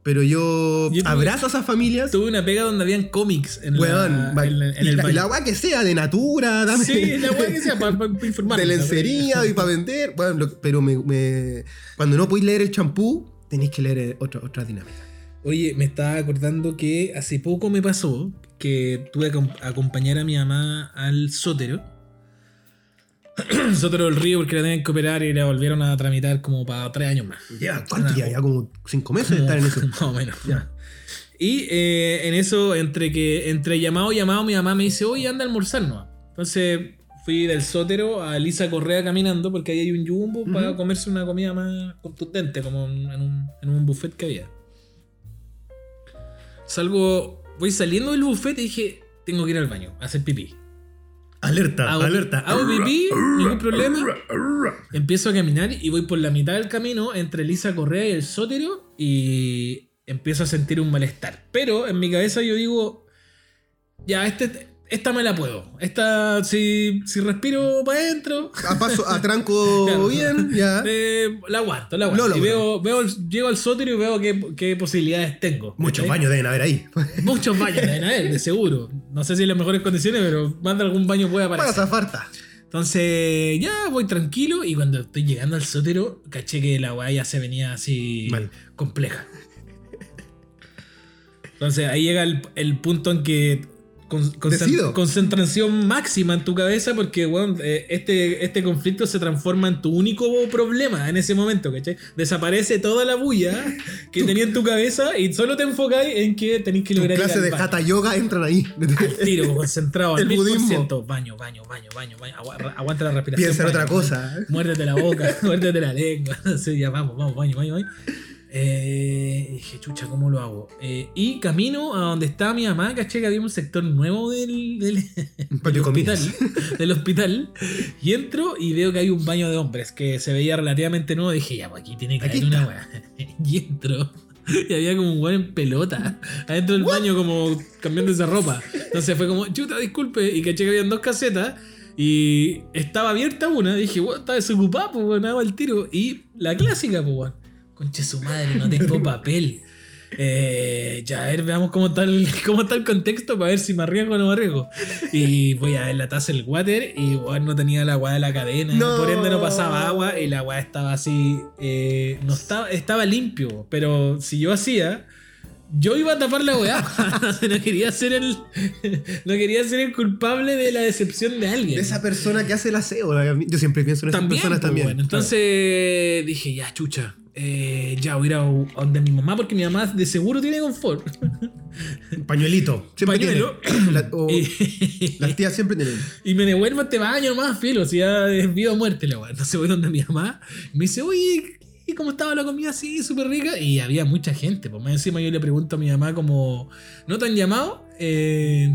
pero yo, Yo tuve- abrazo a esas familias. Tuve una pega donde habían cómics en, Weón, la, en, en el la, la weá que sea, de natura, dame. Sí, la weá que sea para informar. de lencería y para vender. Bueno, lo- pero me, me- cuando no podéis leer el champú, tenéis que leer eh, otra, otra dinámica. Oye, me estaba acordando que hace poco me pasó que tuve que acom- acompañar a mi mamá al sótero. sótero del río porque la tenían que operar y la volvieron a tramitar como para tres años más. Ya, ¿cuánto? Ya, ya como cinco meses de estar en eso. Más o menos. Ya. Y eh, en eso, entre que entre llamado y llamado, mi mamá me dice, oye, anda a almorzar, ¿no? Entonces fui del sótero a Elisa Correa caminando porque ahí hay un jumbo para Ujú. comerse una comida más contundente, como en un, en un buffet que había. Salgo, voy saliendo del buffet y dije, tengo que ir al baño, a hacer pipí. Alerta, Hago, alerta. hago pipí, ningún problema. Empiezo a caminar y voy por la mitad del camino entre Elisa Correa y el sótero y empiezo a sentir un malestar. Pero en mi cabeza yo digo, ya, este, esta me la puedo. Esta, si, si respiro para adentro, A paso, a tranco Claro. bien, ya. eh, la aguanto, la aguanto. Y veo, veo, llego al sótero y veo qué, qué posibilidades tengo. Muchos ¿cachai? baños deben haber ahí. Muchos baños deben haber, de seguro. No sé si en las mejores condiciones, pero más de algún baño puede aparecer. Pasa farta. Entonces, ya voy tranquilo y cuando estoy llegando al sótero, caché que la weá ya se venía así Mal. compleja. Entonces ahí llega el, el punto en que con- concen- Decido. concentración máxima en tu cabeza porque weón, eh, este, este conflicto se transforma en tu único problema en ese momento, ¿cachai? Desaparece toda la bulla que tenía en tu cabeza y solo te enfocáis en que tenéis que lograr clases de hatha yoga entran ahí. Al tiro, concentrado al El budismo. Baño, baño, baño, baño, baño. Agua- aguanta la respiración. Piensa en otra cosa. Muérdete la boca, muérdete la lengua. Sí, ya vamos, vamos, baño, baño, baño. Eh, dije, chucha, ¿cómo lo hago? Eh, y camino a donde estaba mi mamá, caché que había un sector nuevo del, del, del hospital, del hospital. Y entro y veo que hay un baño de hombres que se veía relativamente nuevo. Dije, ya, pues aquí tiene que Aquí haber una weá. Y entro. Y había como un weón en pelota adentro del baño, como cambiándose ropa. Entonces fue como, chuta, disculpe. Y caché que habían dos casetas. Y estaba abierta una. Dije, weón, está desocupada, pues weón, hago el tiro. Y la clásica, pues weón. Conche su madre, no tengo papel. Eh, ya, a ver, veamos cómo está, el, cómo está el contexto para ver si me arriesgo o no me arriesgo. Y voy a ver la taza del water y weón, no tenía la agua de la cadena. No. Por ende no pasaba agua y la agua estaba así. eh, no estaba, estaba limpio. Pero si yo hacía. Yo iba a tapar la weá. no quería ser el. No quería ser el culpable de la decepción de alguien. De esa persona que hace el aseo. Yo siempre pienso en esas También, personas pues, también. bueno. Entonces dije, ya, chucha. eh, ya voy a ir a a donde mi mamá, porque mi mamá de seguro tiene confort. Pañuelito. Siempre Pañuelo. tiene. La- o- y, las tías siempre tienen. y me devuelvo a este baño nomás, filo. Si ya es vida o muerte la weá. Entonces voy donde mi mamá. Me dice, oye, ¿y cómo estaba la comida así, súper rica? Y había mucha gente. Pues más encima yo le pregunto a mi mamá como, ¿no te han llamado? Eh,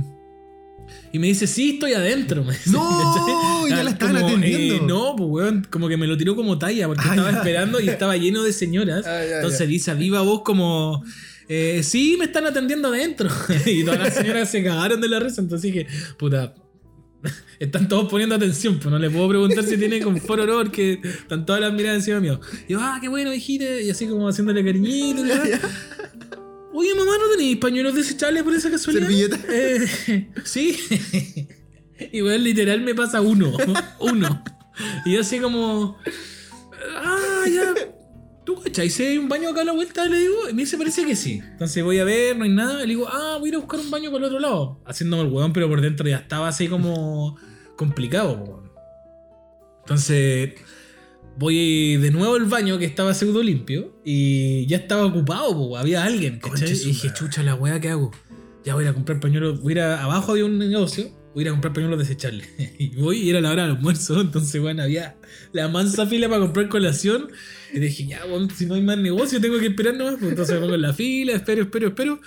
y me dice, sí, estoy adentro. me dice, ¡No! Ya la estaban Como, atendiendo. eh, no, pues weón, como que me lo tiró como talla porque Ah, estaba ya. esperando y estaba lleno de señoras. Ah, ya, Entonces ya. dice a viva voz como, eh, sí, me están atendiendo adentro. y todas las señoras se cagaron de la risa. Entonces dije, puta, están todos poniendo atención, pues no le puedo preguntar si tiene confort o no, porque están todas las miradas encima mío. Y yo, ah, qué bueno, hijita, y así como haciéndole cariñito. ¿verdad? Oye, mamá, ¿no tenéis pañuelos desechables por esa casualidad? ¿Servilleta? Eh, sí. Igual literal me pasa uno. Uno. Y yo así como. Ah, ya. ¿Tú cachai? Si hay un baño acá a la vuelta, le digo. Y me dice, parece que sí. Entonces voy a ver, no hay nada. Y le digo, ah, voy a ir a buscar un baño por el otro lado. Haciéndome el huevón, pero por dentro ya estaba así como complicado. Entonces voy de nuevo al baño que estaba pseudo limpio y ya estaba ocupado, po, había alguien, Y dije, chucha, la weá, ¿qué hago? Ya voy a comprar pañuelos, voy a ir a, abajo había un negocio, voy a ir a comprar pañuelos desechables. y voy y era la hora del almuerzo, entonces, bueno, había la mansa fila para comprar colación. Y dije, ya, bueno, si no hay más negocio, tengo que esperar nomás. Pues entonces me pongo en la fila, espero, espero, espero.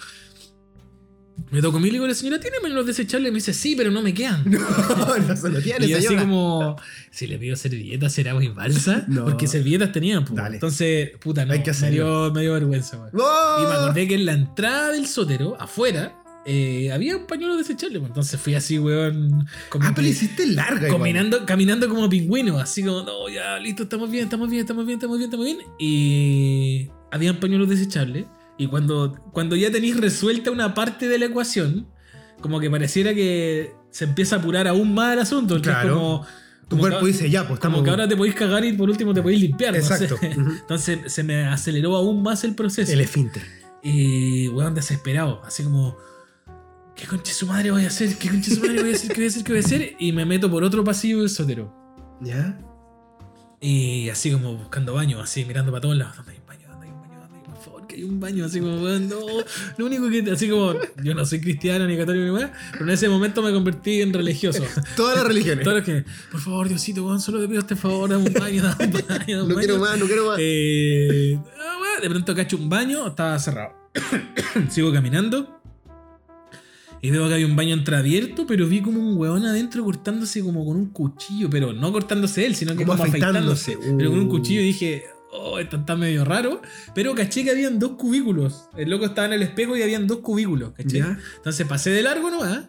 Me toco mi y digo, la señora, ¿tiene pañuelos desechables? Me dice, sí, pero no me quedan. No, no se lo tiene, Y así como, si le pido servilletas, será muy balsa. No. Porque servilletas tenían, pues. Dale. Entonces, puta, no. Hay que me, dio, me dio vergüenza. ¡Oh! Y me acordé que en la entrada del sótero, afuera, eh, había un pañuelo desechable. pues. Entonces fui así, weón. Ah, pero hiciste larga. igual. Caminando, caminando como pingüino, así como, no, ya, listo, estamos bien, estamos bien, estamos bien, estamos bien, estamos bien. Y habían pañuelos desechables. Y cuando, cuando ya tenéis resuelta una parte de la ecuación, como que pareciera que se empieza a apurar aún más el asunto. es Claro. como, Tu como cuerpo que, dice, ya, pues como estamos. que ahora te podéis cagar y por último te podéis limpiar. no sé. Exacto. Entonces se me aceleró aún más el proceso. El esfínter. Y, weón, desesperado. Así como, ¿qué conche su madre voy a hacer? ¿Qué conche su madre voy a hacer? ¿Qué voy a hacer? ¿Qué voy a hacer? Y me meto por otro pasillo del sótero. ¿Ya? Y así como buscando baño, así mirando para todos lados. Hay un baño. Así como, no. Lo único que, así como, yo no soy cristiano ni católico ni nada, pero en ese momento me convertí en religioso. Todas las religiones. Todos los que, por favor, Diosito, weón, solo te pido este favor, dame un baño, dame un baño. dame un No quiero baño". más, no quiero más. Eh, ah, de pronto cacho un baño, estaba cerrado. Sigo caminando. Y veo que había un baño entreabierto, pero vi como un huevón adentro cortándose como con un cuchillo, pero no cortándose él, sino que Como como, afeitándose. afeitándose. Pero con un Uh. cuchillo y dije, oh, esto está medio raro. Pero caché que habían dos cubículos. El loco estaba en el espejo y habían dos cubículos, ¿cachai? ¿Ya? Entonces pasé de largo nomás.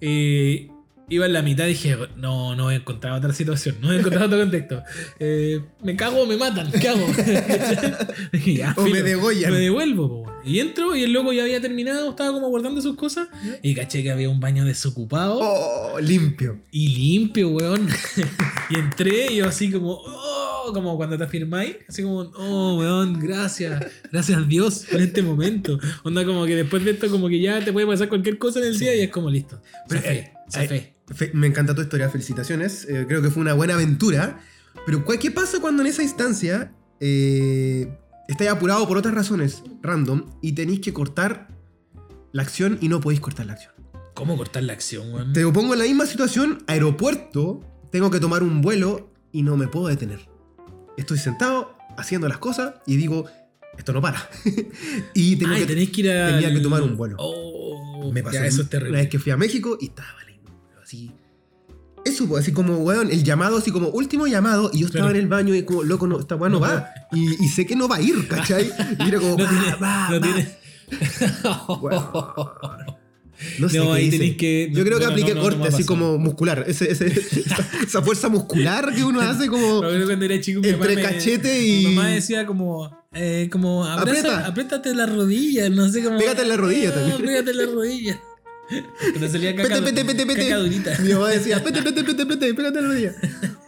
eh, iba en la mitad y dije, no, no voy a encontrar otra situación, no voy a encontrar otro contexto. Eh, me cago o me matan, ¿qué hago? Dije, ya, O me filo, degollan. Me devuelvo, po. Y entro y el loco ya había terminado, estaba como guardando sus cosas. Y caché que había un baño desocupado Oh, limpio. y limpio, weón. y entré y yo así como, oh, como cuando te afirmáis, así como, oh, weón, gracias, gracias a Dios por este momento. Onda como que después de esto, como que ya te puede pasar cualquier cosa en el día y es como listo. Se Pero, fe, eh, se eh, fe. Me encanta tu historia, felicitaciones. Eh, creo que fue una buena aventura. Pero ¿cuál- ¿qué pasa cuando en esa instancia eh, estáis apurado por otras razones random y tenéis que cortar la acción y no podéis cortar la acción? ¿Cómo cortar la acción, weón? Te pongo en la misma situación, aeropuerto, tengo que tomar un vuelo y no me puedo detener. Estoy sentado haciendo las cosas y digo, esto no para. y tengo Ay, que, tenés que ir a. tenía que tomar un vuelo. Oh, me pasó ya, eso es una terrible. vez que fui a México y estaba así. Eso, pues, así como, weón, el llamado, así como último llamado, y yo estaba Claro. en el baño y como, loco, no, esta weón no No va. Y, y sé que no va a ir, ¿cachai? Y era como, No va, tiene- va, no va. tiene-. No sé No, qué ahí tenés que- Yo creo que bueno, apliqué no, no, no corte, así como muscular. Ese, ese- esa, esa fuerza muscular que uno hace como. Cuando era chico, Entre me- cachete y- Mi mamá decía como. Eh, como abraza, Aprieta. apriétate la rodilla, no sé cómo. Pégate en la rodilla también. Pégate en la rodilla. Cuando salía caca, Pete, pete, pete, pete. caca durita. Mi mamá decía, pete, pete, pete, pete, en la rodilla.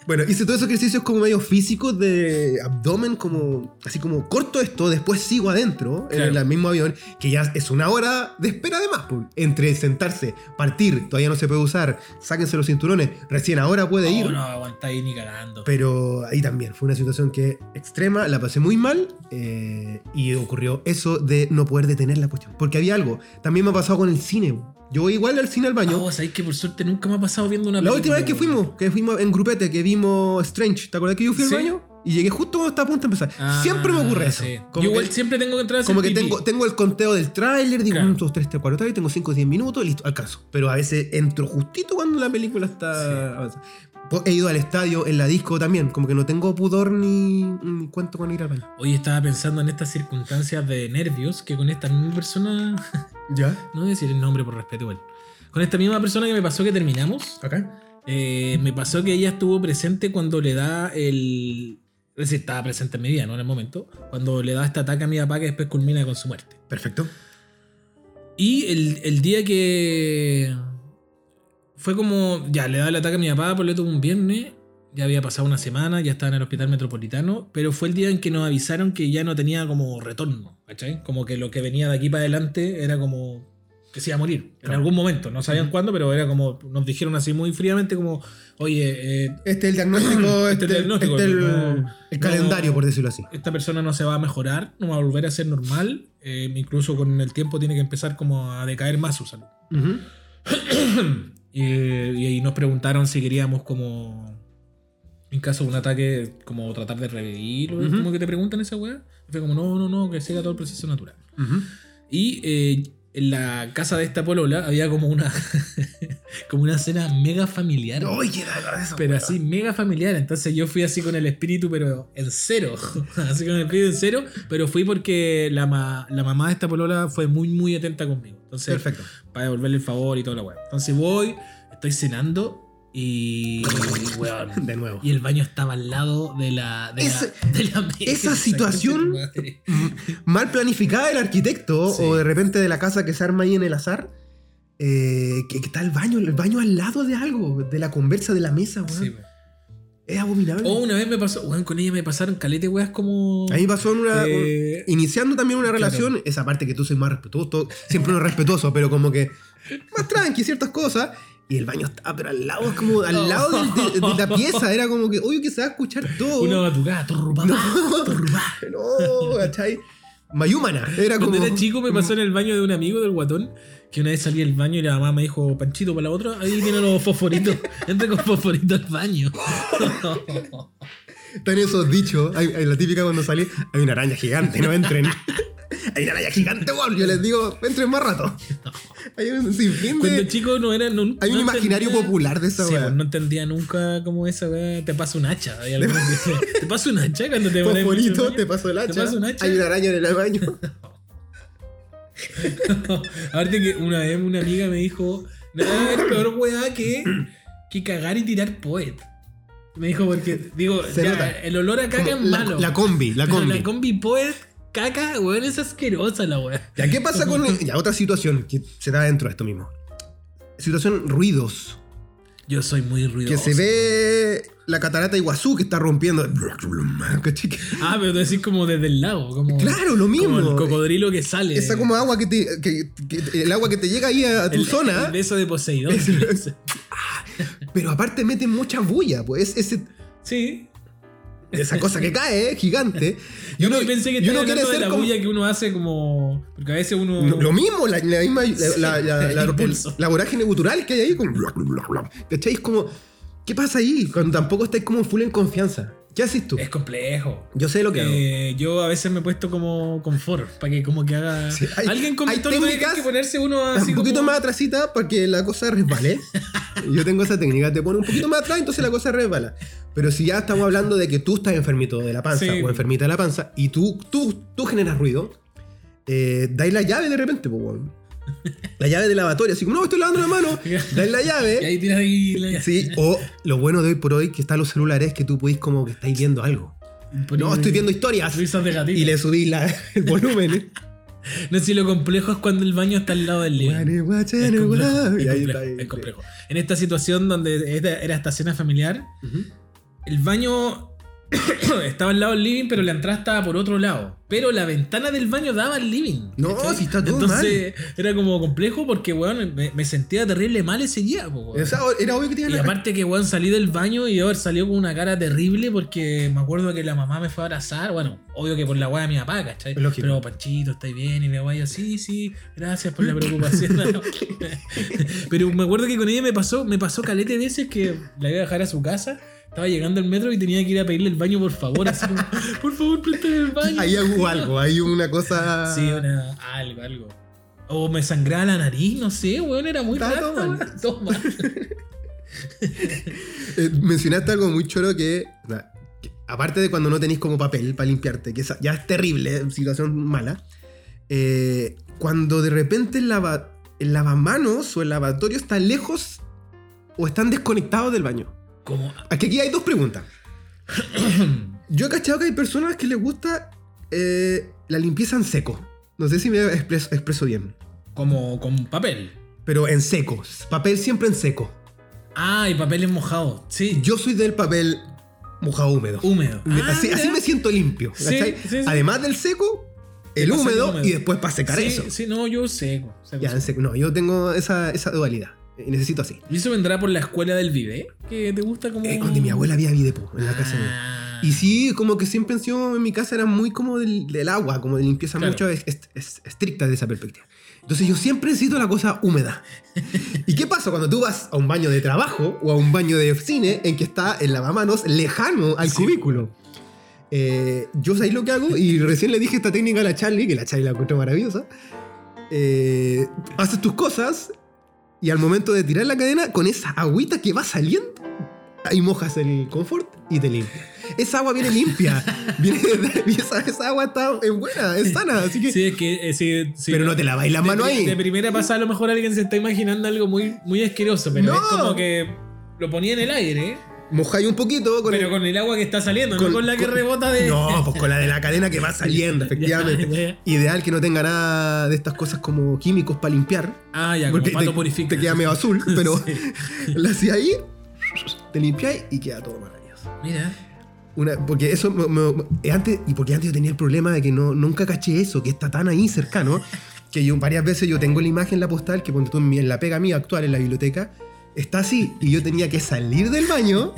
Bueno, hice todos esos ejercicios como medio físicos de abdomen, como así como corto esto, después sigo adentro Claro. en el mismo avión, que ya es una hora de espera además. pues. Entre sentarse, partir, todavía no se puede usar, sáquense los cinturones, recién ahora puede ir. No, no aguantáis ni cagando. Pero ahí también fue una situación que extrema, la pasé muy mal eh, y ocurrió eso de no poder detener la cuestión. Porque había algo, también me ha pasado con el cine. Yo voy igual al cine al baño. No, sabéis que por suerte nunca me ha pasado viendo una La última vez que fuimos, que fuimos en grupete, que vimos Strange, ¿te acuerdas que yo fui Sí. al baño? Y llegué justo cuando estaba a punto de empezar. Ah, siempre me ocurre eso. sí. Como Yo igual que, siempre tengo que entrar a hacer como que pipí. tengo, tengo el conteo del tráiler, digo Claro. 1, 2, 3, 4, 4, tengo 5, 10 minutos, listo, alcanzo. Pero a veces entro justito cuando la película está avanzando. Po- He ido al estadio, en la disco también, como que no tengo pudor ni, ni cuento con ir al baño. Hoy estaba pensando en estas circunstancias de nervios que con esta misma persona. ¿Ya? No voy a decir el nombre por respeto igual. Con esta misma persona que me pasó que terminamos. ¿Acá? eh, me pasó que ella estuvo presente cuando le da el. Es decir, estaba presente en mi vida, no en el momento. Cuando le da este ataque a mi papá que después culmina con su muerte. Perfecto. Y el, el día que. Fue como. Ya, le da el ataque a mi papá, por un viernes. Ya había pasado una semana, ya estaba en el hospital metropolitano. Pero fue el día en que nos avisaron que ya no tenía como retorno. ¿Cachai? Como que lo que venía de aquí para adelante era como. Que se iba a morir. En algún momento. No sabían cuándo, pero era como. Nos dijeron así muy fríamente, como. Oye, eh, Este es el diagnóstico, Este este, es el diagnóstico, este el, no- el no- calendario, por decirlo así. esta persona no se va a mejorar, no va a volver a ser normal. eh, incluso con el tiempo tiene que empezar como a decaer más su salud. Y, y ahí nos preguntaron si queríamos como en caso de un ataque como tratar de revivir o Ujú. como que te preguntan esa weá. Fue como no, no, no, que siga todo el proceso natural. Ujú. Y eh, en la casa de esta polola había como una como una cena mega familiar. ¡Ay, qué da eso! Pero así, mega familiar. Entonces yo fui así con el espíritu, pero en cero. así con el espíritu en cero. Pero fui porque la, ma- la mamá de esta polola fue muy, muy atenta conmigo. Entonces, Perfecto. para devolverle el favor y toda la weá. Entonces voy, estoy cenando y. weón, De nuevo. y el baño estaba al lado de la. De Ese- la, de la mesa. esa situación-. Mal planificada del arquitecto Sí. o de repente de la casa que se arma ahí en el azar. eh, que, que está el baño, el baño al lado de algo, de la conversa de la mesa, weón. Sí, weón. Es abominable. O una vez me pasó, weón, con ella me pasaron calete weas como. a mí pasó en una. eh, Iniciando también una Claro. relación, esa parte que tú soy más respetuoso, siempre uno es respetuoso, pero como que más tranqui, ciertas cosas. Y el baño estaba, pero al lado, es como al lado de, de la pieza, era como que, obvio que se va a escuchar todo. una batucada, turru, papá, No. No, ¿cachai? Mayúmana, era como. Cuando era chico me pasó en el baño de un amigo del guatón que una vez salí del baño y la mamá me dijo, Panchito, para la otra, ahí vienen los fosforitos. Entra con fosforitos al baño. Están esos dichos. Hay, hay la típica cuando salí, hay una araña gigante, no entren. hay una araña gigante, weón. Yo les digo, entren más rato. Hay un sinfín Cuando de. chico no era. No, Hay un no imaginario entendía- popular de esa Sí, pues, no entendía nunca cómo esa weá te pasa un hacha. Hay algunos que dicen, te pasa un hacha cuando te Fosforito, baño? te pasó el hacha. Te pasa un hacha. Hay una araña en el baño. Aparte que una vez una amiga me dijo, nada es peor weá que, que cagar y tirar poet. Me dijo porque, digo, ya, el olor a caca Como es malo. la combi, la Pero combi. la combi poet, caca, weón, es asquerosa la weá. Ya, ¿qué pasa con ya, otra situación que se da dentro de esto mismo? Situación ruidos. Yo soy muy ruidoso. Que se ve la catarata Iguazú que está rompiendo. Ah, pero tú decís como desde el lago. Como, Claro, lo mismo. Como el cocodrilo que sale. Esa como agua que te. que- que- el agua que te llega ahí a tu El- zona. El beso de Poseidón. Pero aparte mete mucha bulla, pues. Ese, sí. Esa cosa que cae, eh, gigante. Yo uno- no pensé que y uno quiere de ser la como- bulla que uno hace como. Porque a veces uno. No, Lo mismo, la, la misma. La, la vorágine gutural que hay ahí. Como, ¿Cachai? Es como. ¿Qué pasa ahí? Cuando tampoco estáis como full en confianza. ¿Qué haces tú? Es complejo. Yo sé lo que hago. Eh, yo a veces me he puesto como confort para que como que haga. Sí, hay- Alguien comentó hay de que hay técnicas- que ponerse uno así. un poquito como- más atrasita para que la cosa resbale. Yo tengo esa técnica, te pone un poquito más atrás, entonces la cosa resbala. Pero si ya estamos hablando de que tú estás enfermito de la panza Sí. o enfermita de la panza y tú, tú, tú generas ruido, eh, dais la llave de repente, pues. La llave de lavatorio, así como, no, estoy lavando la mano, dais la Y llave. ahí tiras ahí la- Sí, o lo bueno de hoy por hoy que están los celulares es que tú podéis como que estáis viendo algo. No, estoy viendo historias. De. Y le subís la- el volumen. No sé si lo complejo es cuando el baño está al lado del living. Es complejo, es Y complejo, es complejo. En esta situación donde era era esta cena familiar, el baño estaba al lado del living, pero la entrada estaba por otro lado. Pero la ventana del baño daba al living. No, ¿cachai? si está todo Entonces era como complejo porque, weón, me, me sentía terrible mal ese día. weón. O sea, era obvio que te iban Y aparte que, weón, salí del baño y haber salido con una cara terrible porque me acuerdo que la mamá me fue a abrazar. Bueno, obvio que por la weá de mi papá, ¿cachai? Lógico. Pero, Panchito, ¿estáis bien? Y papá, yo, sí, sí, gracias por la preocupación. Pero me acuerdo que con ella me pasó, me pasó calete veces que la iba a dejar a su casa. Estaba llegando al metro y tenía que ir a pedirle el baño, por favor. Así como, por favor, préstame el baño. Ahí hubo algo, hay una cosa. Sí, una, algo, algo. O me sangraba la nariz, no sé, weón, era muy raro. mal. Eh, mencionaste algo muy choro que, o sea, que aparte de cuando no tenéis como papel para limpiarte, que ya es terrible, eh, situación mala. eh, cuando de repente el, lava- el lavamanos o el lavatorio está lejos o están desconectados del baño. Como, Aquí, aquí hay dos preguntas. Yo he cachado que hay personas que les gusta eh, la limpieza en seco. No sé si me expreso, expreso bien. como con papel. Pero en seco. Papel siempre en seco. Ah, y papeles mojados. Sí. Yo soy del papel mojado húmedo. Húmedo. Me- Ah, así, así me siento limpio. Sí, sí, sí. Además del seco, el pasa el húmedo, húmedo. y después para secar sí, eso. Sí, no, yo seco. seco, Ya, en seco. seco. No, yo tengo esa, esa dualidad. Eh, Necesito así. ¿Y eso vendrá por la escuela del vive? ¿Que te gusta como.? Eh, donde mi abuela había videpo en la casa. mía. Ah. Y sí, como que siempre en mi casa era muy como del, del agua, como de limpieza Claro. mucho es- es- es- estricta de esa perspectiva. Entonces yo siempre necesito la cosa húmeda. ¿Y qué pasa cuando tú vas a un baño de trabajo o a un baño de cine en que está el lavamanos lejano al Sí. cubículo? Eh, yo sé lo que hago y recién le dije esta técnica a la Charlie, que la Charlie la encuentro maravillosa. Eh, haces tus cosas y al momento de tirar la cadena, con esa agüita que va saliendo, ahí mojas el confort y te limpia. Esa agua viene limpia. viene de- esa, esa agua está es buena, es sana. Así que, Sí, es que. eh, sí, sí, pero no te laváis las de, manos pri- ahí. de primera pasada, a lo mejor alguien se está imaginando algo muy, muy asqueroso, pero No. es como que lo ponía en el aire, Mojáis un poquito con pero el- con el agua que está saliendo, no con la que con- rebota de. No, pues con la de la cadena que va saliendo, efectivamente. Ya, ya. Ideal que no tenga nada de estas cosas como químicos para limpiar. Ah, ya, como Porque pato te, purifica. te queda medio azul, pero Sí. la hacía ahí, te limpiáis y queda todo maravilloso. Mira. Una, porque eso me- me- antes y porque antes yo tenía el problema de que no, nunca caché eso, que está tan ahí cercano, que yo varias veces yo tengo la imagen en la postal que ponte tú en la pega mía actual en la biblioteca, está así y yo tenía que salir del baño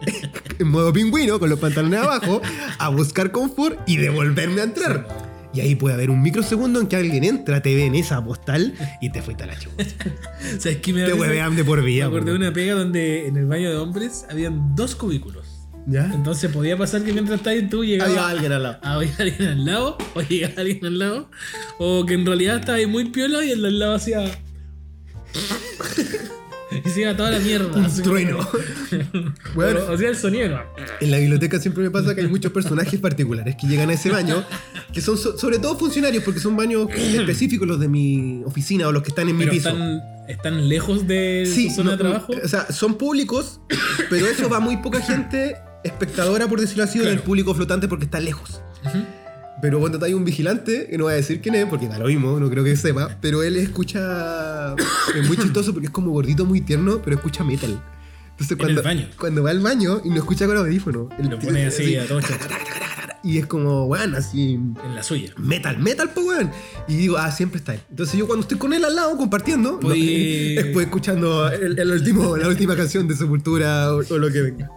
en modo pingüino con los pantalones abajo a buscar confort y devolverme a entrar. Y ahí puede haber un microsegundo en que alguien entra, te ve en esa postal y te fuiste a la chucha. ¿Sabes qué me da Te risa? huevean de por Me vida. acordé de una pega donde en el baño de hombres habían dos cubículos. ¿Ya? Entonces podía pasar que mientras estabas tú llegaba Había alguien al lado. había alguien al lado, o llegaba alguien al lado, o que en realidad estaba ahí muy piola y el de al lado hacía. Y se iba toda la mierda. Un trueno. Bueno. O, o sea, el sonido. ¿no? En la biblioteca siempre me pasa que hay muchos personajes particulares que llegan a ese baño, que son so- sobre todo funcionarios, porque son baños específicos los de mi oficina o los que están en mi piso. están, están lejos de Sí, su zona no, de trabajo. O sea, son públicos, pero eso va muy poca gente espectadora, por decirlo así, o del Claro. público flotante porque está lejos. Ujú. Pero cuando hay un vigilante, que no voy a decir quién es, porque da lo mismo, no creo que sepa, pero él escucha. Es muy chistoso porque es como gordito, muy tierno, pero escucha metal. Entonces En cuando, el baño. cuando va al baño y no escucha con audífono. el Lo pone dice así a todo Y es como, weón, así. en la suya. Metal, metal, pues, weón. Y digo, ah, siempre está él. Entonces yo cuando estoy con él al lado compartiendo, después escuchando el, el último, la última canción de Sepultura o, o lo que venga.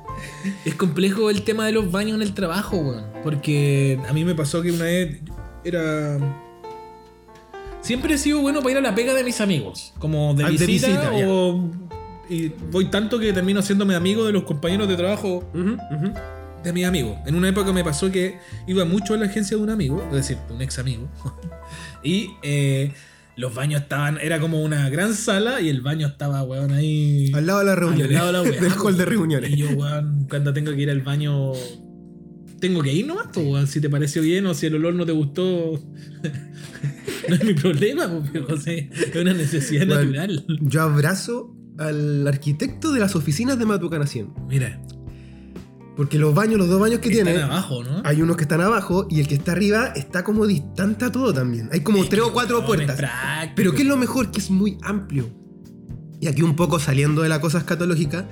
Es complejo el tema de los baños en el trabajo, weón. Porque a mí me pasó que una vez era. Siempre he sido bueno para ir a la pega de mis amigos. Como de Ah, de visita, ya. o. Y voy tanto que termino haciéndome amigo de los compañeros de trabajo de mis amigos. En una época me pasó que iba mucho a la agencia de un amigo, es decir, de un ex amigo. y eh, los baños estaban. Era como una gran sala y el baño estaba, weón, ahí. Al lado de la reunión. Al lado de la weá, del hall de reuniones. Y yo, weón, cuando tengo que ir al baño, tengo que ir nomás, pues, weón. Si te pareció bien o si el olor no te gustó, no es mi problema, viejo, sí, es una necesidad Weón, natural. Yo abrazo al arquitecto de las oficinas de Matucana 100. Mira, Porque los baños, los dos baños que tiene, abajo, ¿no? hay unos que están abajo y el que está arriba está como distante a todo también. Hay como Es tres o cuatro puertas. Pero ¿qué es lo mejor? Que es muy amplio. Y aquí un poco saliendo de la cosa escatológica,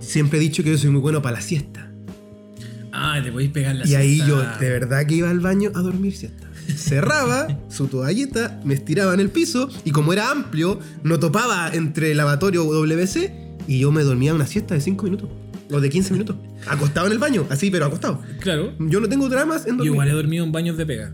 siempre he dicho que yo soy muy bueno para la siesta. Ah, te podéis pegar la y ahí siesta. yo de verdad que iba al baño a dormir siesta. Cerraba su toallita, me estiraba en el piso y como era amplio, no topaba entre lavatorio o WC y yo me dormía una siesta de 5 minutos o de 15 minutos. Acostado en el baño, así, pero acostado. Claro. Yo no tengo dramas en Yo dormir. igual he dormido en baños de pega.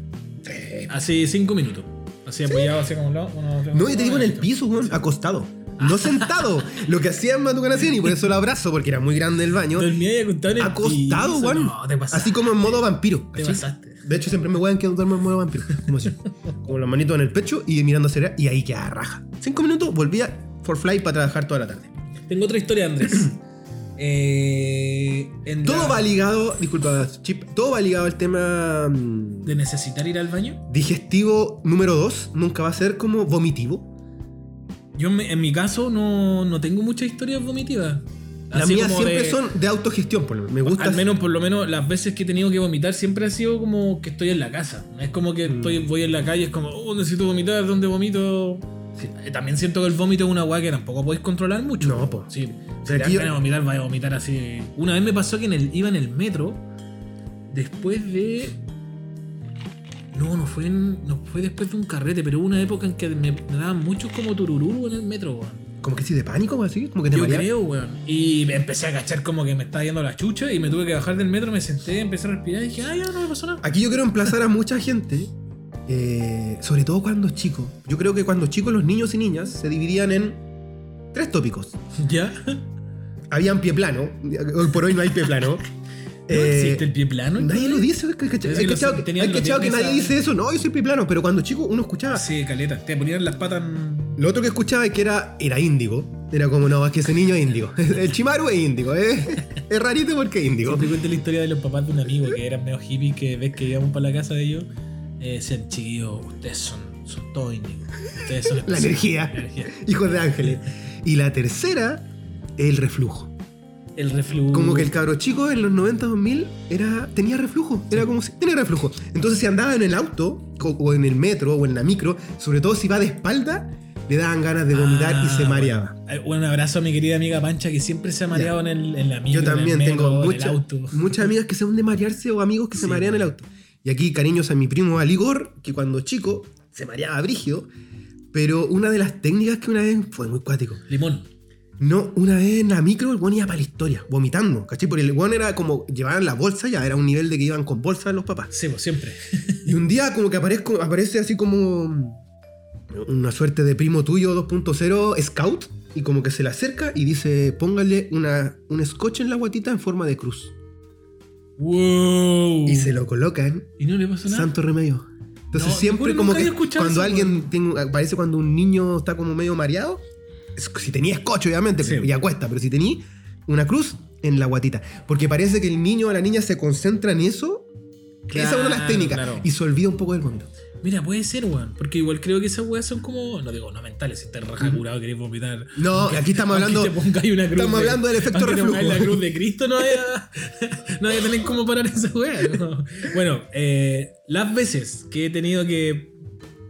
Hace cinco minutos. Así apoyado hacia como un lado. uno, otro, No, yo te digo en el piso, weón, acostado. No sentado. Lo que hacía en Matucana 100 y por eso lo abrazo, porque era muy grande el baño. Dormía y acostado en el Acostado, piso. weón. No, te pasaste. Así como en modo vampiro. Te ¿cachai? pasaste. De hecho, siempre me wean que duermo en modo vampiro. Como así. Con las manitos en el pecho y mirando hacia allá, y ahí queda raja. Cinco minutos, volvía for fly para trabajar toda la tarde. Tengo otra historia, Andrés. Eh, en Todo la- va ligado, disculpa, Chip, todo va ligado al tema mm, de necesitar ir al baño. digestivo número dos. Nunca va a ser como vomitivo. Yo me- en mi caso no, no tengo muchas historias vomitivas. Las Así mías como siempre de- son de autogestión, por lo menos. Me gusta. Al menos, por lo menos, las veces que he tenido que vomitar siempre ha sido como que estoy en la casa. No es como que Mm. estoy, voy en la calle, es como, oh, necesito vomitar, ¿dónde vomito? Sí, eh, también siento que el vómito es una weá que tampoco podéis controlar mucho. No, po. Sí, si te dan yo- ganas de vomitar, vaya a vomitar así. Una vez me pasó que en el, iba en el metro, después de. No, no fue, en- no fue después de un carrete, pero hubo una época en que me, me daban muchos como tururú en el metro, weón. Como que sí, de pánico o así. Como que te Yo mareas. creo, weón. Y me empecé a cachar como que me estaba yendo la chucha y me tuve que bajar del metro, me senté, empecé a respirar y dije, ah, ya no me pasó nada. Aquí yo quiero emplazar a mucha gente, eh, sobre todo cuando es chico. Yo creo que cuando chicos los niños y niñas se dividían en tres tópicos. ¿Ya? Habían pie plano, hoy por hoy no hay pie plano. ¿No Eh, existe el pie plano? Nadie lo dice, ¿hay cachado, Es que nadie dice eso? No, yo soy pie plano, pero cuando chico uno escuchaba. Sí, caleta. Te ponían las patas. Lo otro que escuchaba es que era, era índigo. Era como, no, es que ese niño es índigo. El chimaru es índigo, ¿eh? Es rarito porque es índigo. Siempre cuento la historia de los papás de un amigo que eran medio hippies que ves que íbamos para la casa de ellos. Eh, decían, chiquillos, ustedes son, son todos índigos. Ustedes son La especiales". energía. La energía. Hijos de ángeles. Y la tercera, el reflujo. El reflujo. Como que el cabro chico en los 90 2000 era, tenía reflujo. Era como si tenía reflujo. Entonces, si andaba en el auto, o, o en el metro, o en la micro, sobre todo si va de espalda, le daban ganas de vomitar y se Ah, mareaba. bueno. Un abrazo a mi querida amiga Pancha que siempre se ha mareado en, el, en la micro, Yo también en el metro, tengo en mucha- el auto. muchas amigas que son de marearse o amigos que se Sí, marean en el auto. Y aquí cariños a mi primo Aligor, que cuando chico se mareaba brígido. Pero una de las técnicas que una vez fue muy cuático. Limón. No, una vez en la micro el weón iba para la historia, vomitando, ¿cachai? Porque el weón era como, llevaban la bolsa ya, era un nivel de que iban con bolsa los papás. Sí, pues siempre. Y un día como que aparezco, aparece así como una suerte de primo tuyo 2.0 scout y como que se le acerca y dice, póngale una, un scotch en la guatita en forma de cruz. ¡Wow! Y se lo colocan, ¿Y no le pasó nada? santo remedio. Entonces No, siempre como que cuando eso, alguien, tiene- parece cuando un niño está como medio mareado, si tenía scotch obviamente, Sí. ya cuesta, pero si tenía una cruz en la guatita. Porque parece que el niño o la niña se concentra en eso. esa es una de las Claro, técnicas. claro. Y se olvida un poco del vómito. Mira, puede ser, weón. Porque igual creo que esas weas son como. No digo, no mentales, si estás raja curado querés vomitar. No, Aunque- aquí estamos hablando- te pongáis una cruz estamos de- hablando del efecto te reflujo. pongáis la cruz de Cristo, no vaya, no a tener cómo parar esa wea. ¿no? Bueno, eh, las veces que he tenido que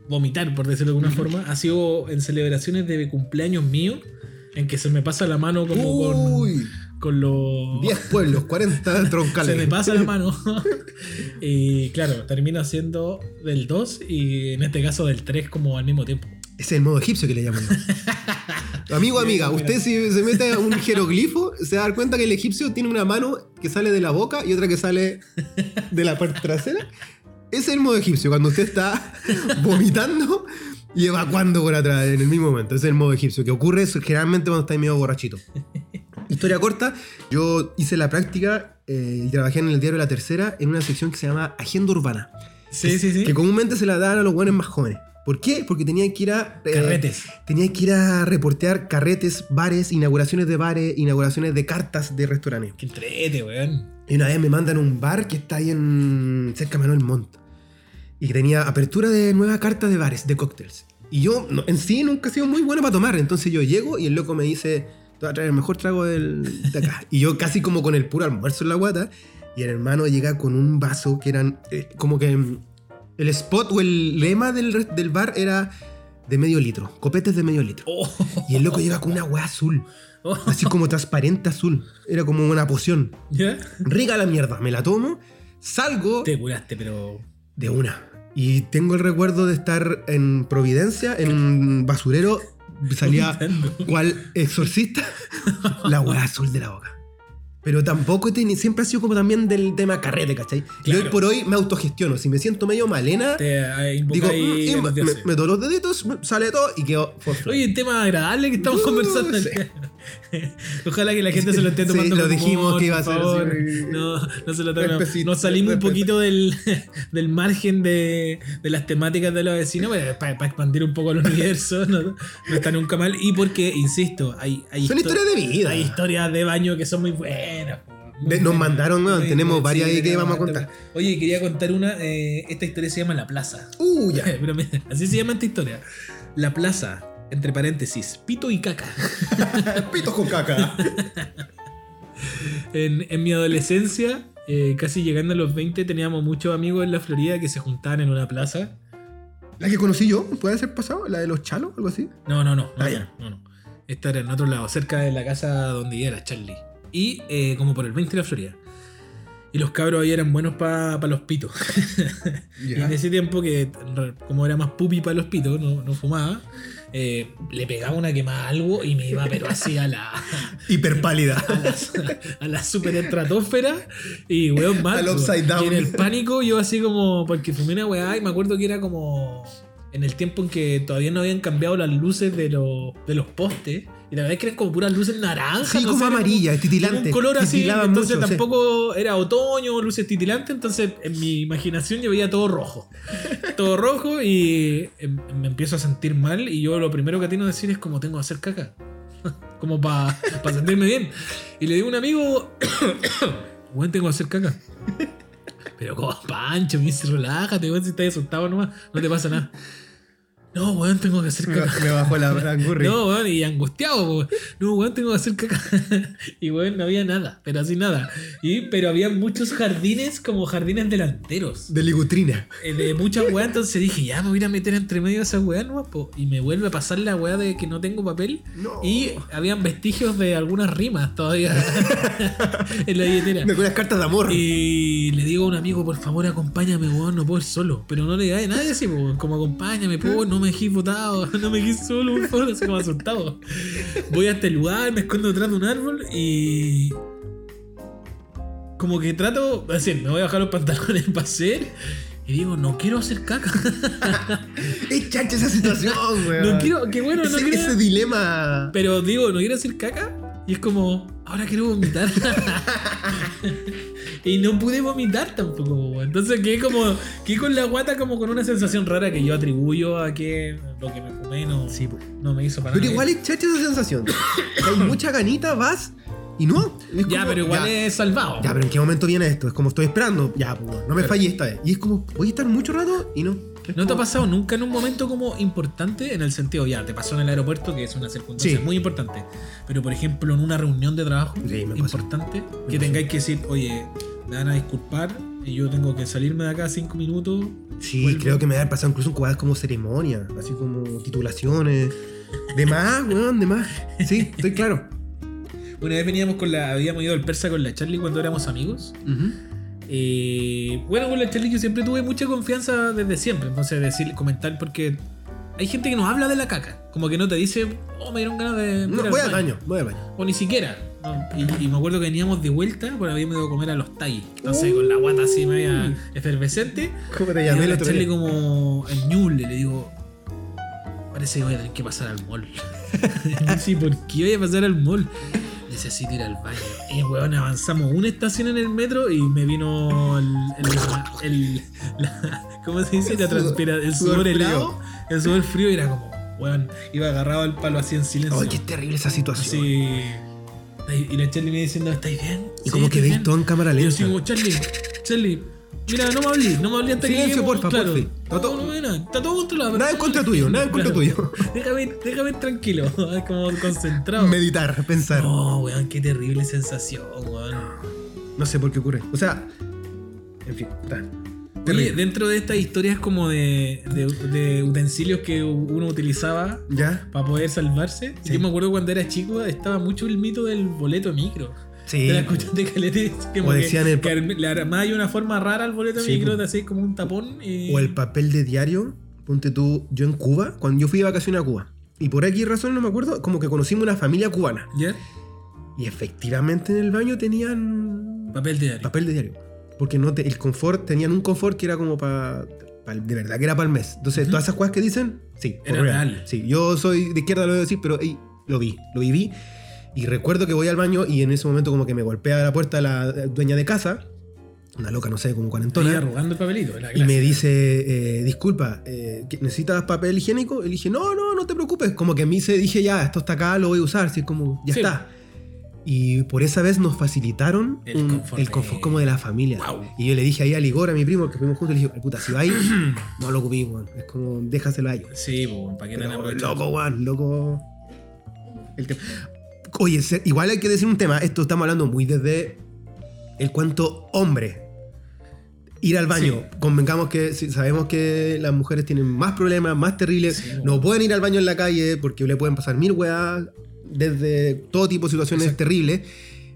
vomitar, por decirlo de alguna forma, ha sido en celebraciones de cumpleaños míos. en que se me pasa la mano como con, Uy, con los... 10 pueblos, 40 troncales. Se me pasa la mano. y claro, termino haciendo del 2 y en este caso del 3 como al mismo tiempo. Es el modo egipcio que le llaman. Amigo, amiga, usted si se mete a un jeroglifo, se va a dar cuenta que el egipcio tiene una mano que sale de la boca y otra que sale de la parte trasera. Ese es el modo egipcio, cuando usted está vomitando y evacuando por atrás en el mismo momento. Ese es el modo egipcio, que ocurre generalmente cuando está medio borrachito. Historia corta, yo hice la práctica eh, y trabajé en el diario La Tercera en una sección que se llama Agenda Urbana. Sí, sí, sí. Que comúnmente se la dan a los buenos más jóvenes. ¿Por qué? Porque tenían que ir a. eh, Carretes. tenía que ir a reportear carretes, bares, inauguraciones de bares, inauguraciones de cartas de restaurantes. Qué entrete, weón. Y una vez me mandan a un bar que está ahí en. cerca de Manuel Montt. Y que tenía apertura de nueva carta de bares, de cócteles. Y yo, no- en sí, nunca he sido muy bueno para tomar. Entonces yo llego y el loco me dice: Te voy a traer el mejor trago del, de acá. y yo, casi como con el puro almuerzo en la guata. Y el hermano llega con un vaso que eran. eh, como que. El spot o el lema del, del bar era de medio litro. Copetes de medio litro. Oh, Y el loco llega con una weá azul. oh. Así como transparente azul. Era como una poción. ¿Ya? Rica la mierda. Me la tomo. Salgo Te curaste, pero. de una. Y tengo el recuerdo de estar en Providencia, en un basurero. Salía cual exorcista. La weá azul de la boca. Pero tampoco teni- siempre ha sido como también del tema carrete, ¿cachai? Y Claro. hoy por hoy me autogestiono. Si me siento medio malena, Te eh, digo, mm, los me, dioses. meto los deditos, sale todo y quedo for fly. Oye, tema agradable que estamos Uh, conversando. sí. Ojalá que la gente se lo esté Sí, tomando lo con dijimos humor, que iba a ser así. No, no se lo tomen. Nos salimos un poquito del, del margen de, de las temáticas de los vecinos para, expandir un poco el universo. No, no está nunca mal. Y porque, insisto, hay, hay Son histo- historias de vida. Hay historias de baño que son muy buenas. Nos mandaron, weón, tenemos varias ahí que vamos a contar. Oye, quería contar una. eh, esta historia se llama La Plaza. Uh, ya. Pero mira, así se llama esta historia. La Plaza, entre paréntesis, pito y caca. Pitos con caca. En, en mi adolescencia, eh, casi llegando a los 20, teníamos muchos amigos en la Florida que se juntaban en una plaza. La que conocí yo, ¿puede ser pasado? ¿La de los chalos? ¿Algo así? No, no, no. No, Ah, no, no. Esta era en otro lado, cerca de la casa donde era Charlie. Y eh, como por el 20 de la Florida. Y los cabros ahí eran buenos para los pitos. Y en ese tiempo que como era más pupi para los pitos, no, no fumaba, eh, le pegaba una quemada a algo y me iba pero así a la, Hiperpálida. a la, a la super estratosfera y weón mal. Al upside down. Y en el pánico yo así como, porque fumé una weá y me acuerdo que era como en el tiempo en que todavía no habían cambiado las luces de, los de los postes. Y la verdad es que eran como puras luces naranjas. Sí, no como sé, era amarilla, como titilante. un color así, entonces mucho, sí. tampoco era otoño, luces titilantes, entonces en mi imaginación yo veía todo rojo. todo rojo y em- me empiezo a sentir mal y yo lo primero que tengo que decir es como tengo que hacer caca. como para sentirme bien. Y le digo a un amigo, weón, tengo que hacer caca. Pero como Pancho, me dice, relájate, weón, si estás asustado nomás, no te pasa nada. No, weón, tengo que hacer Me, caca. me bajó la, la. No, weón, y angustiado, weón. No, weón, tengo que hacer caca. Y weón, no había nada, pero así nada. Y, pero había muchos jardines como jardines delanteros. De ligutrina. eh, De muchas weas, entonces dije, ya me voy a meter entre medio de esas weas nomás, po. Y me vuelve a pasar la wea de que no tengo papel. No. Y habían vestigios de algunas rimas todavía en la billetera. Me con las cartas de amor. Y le digo a un amigo, por favor, acompáñame, weón, no puedo ir solo. Pero no le diga a nadie así, po, como acompáñame, po, no me dejéis botado, no me dejéis solo, por favor, así como asustado. Voy a este lugar, me escondo detrás de un árbol y. Como que trato, es decir, me voy a bajar los pantalones para hacer. Y digo, no quiero hacer caca. Es chacha esa situación, weón. No quiero, qué bueno, no quiero. ese dilema. Pero digo, no quiero hacer caca. Y es como, ahora quiero vomitar. Y no pude vomitar tampoco. Entonces quedé como, quedé con la guata como con una sensación rara que yo atribuyo a que lo que me fumé no, Sí, po. no me hizo para Pero nada. igual es chacha esa sensación. Hay mucha ganita, vas y no. Ya, pero igual ya, es salvado. Ya, pero ¿en qué momento viene esto? Es como estoy esperando. Ya, pues, no me fallé esta vez. Y es como, voy a estar mucho rato y no. ¿No te ha pasado nunca en un momento como importante? En el sentido, ya, te pasó en el aeropuerto, que es una circunstancia Sí. muy importante. Pero, por ejemplo, en una reunión de trabajo Sí, importante, que tengáis que decir, oye, me van a disculpar y yo tengo que salirme de acá cinco minutos. Sí, Vuelvo. creo que me ha pasado incluso jugadas como ceremonia, así como titulaciones. De más, weón, de más. Sí, estoy claro. Una vez veníamos con la. Habíamos ido al persa con la Charlie cuando éramos amigos. Eh, bueno, con la Charlie yo siempre tuve mucha confianza desde siempre. Entonces, decir, comentar, porque hay gente que nos habla de la caca. Como que no te dice, oh, me dieron ganas de. No, voy al baño, voy al baño. O ni siquiera. Y, y me acuerdo que veníamos de vuelta, porque habíamos ido a comer a los talles. Entonces, con la guata así media efervescente. ¿Cómo te Y llamé día? como el ñule, le digo, parece que voy a tener que pasar al mall. sí, ¿por qué voy a pasar al mall? Necesito ir al baño. Y weón, avanzamos una estación en el metro y me vino el. el, el- la- ¿Cómo se dice? La transpira, el sudor helado. El sudor frío y era como, weón, iba agarrado al palo así en silencio. Ay, qué terrible esa situación. Así. Y la Charlie me diciendo, ¿estáis bien? Y Sí, como que veis bien". todo en cámara Y yo lenta. como, Charlie, Charlie, mira, no me hablé, no me hablé hasta Silencio, que porfa, claro. porfi. Está No, todo- no, no, no, está todo controlado. Nada en contra tuyo, nada en contra tuyo. Déjame, déjame tranquilo, como concentrado. Meditar, pensar. No. No, weón, qué terrible sensación, weón. sé por qué ocurre. O sea, en fin, está. Oye, dentro de estas historias como de, de, de utensilios que uno utilizaba ¿Ya? para poder salvarse, Sí. yo me acuerdo cuando era chico estaba mucho el mito del boleto micro. Sí. ¿Te la escuchaste, Calete? Como O que- decían el- que le armaba una forma rara al boleto Sí, micro, te hacías como un tapón y... O el papel de diario. Ponte tú, yo en Cuba, cuando yo fui de vacaciones a Cuba. Y por aquí razón no me acuerdo, como que conocimos una familia cubana. ¿Ya? Y efectivamente en el baño tenían Papel de diario. papel de diario. Porque no te- el confort, tenían un confort que era como para. de verdad que era para el mes. Entonces, todas esas cosas que dicen, sí, Era real. Sí, yo soy de izquierda, lo voy a decir, pero ey, lo vi, lo viví. Y recuerdo que voy al baño y en ese momento, como que me golpea la puerta la dueña de casa, una loca, no sé, como Iba cuarentona. arrugando el papelito. la Y me dice, eh, disculpa, eh, ¿que- ¿necesitas papel higiénico? Y le dije, no, no, no te preocupes. Como que a mí se dije, ya, esto está acá, lo voy a usar. Así como, ya Sí. está. Y por esa vez nos facilitaron El un- confort el de- confort como de la familia. Y yo le dije ahí a Ligor, a mi primo, que fuimos juntos, le dije, puta, si vais, no lo ocupí, weón. Es como, déjaselo a ellos. Sí, po, ¿para Pero, aprovechado? loco, weón, loco. El tema. Oye, igual hay que decir un tema. Esto estamos hablando muy desde el cuento hombre. Ir al baño. Convengamos que sabemos que las mujeres tienen más problemas, más terribles. Sí, no pueden ir al baño en la calle porque le pueden pasar mil weas. Desde todo tipo de situaciones Exacto. terribles.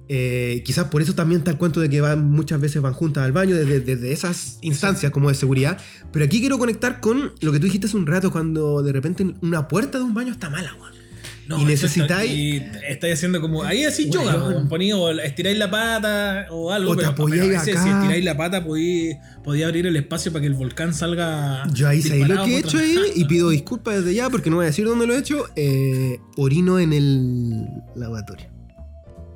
Eh, quizás por eso también está el cuento de que van, muchas veces van juntas al baño desde, desde esas instancias como de seguridad. Pero aquí quiero conectar con lo que tú dijiste hace un rato cuando de repente una puerta de un baño está mala, weón. No, y necesitáis- Y estáis haciendo como. Ahí así Weón. yoga, ponía o estiráis la pata o algo. O te pero, apoyáis pero a veces acá. Si estiráis la pata, podía, podía abrir el espacio para que el volcán salga. Yo ahí sé lo que he hecho ahí y pido disculpas desde ya porque no voy a decir dónde lo he hecho. Eh, orino en el lavatorio.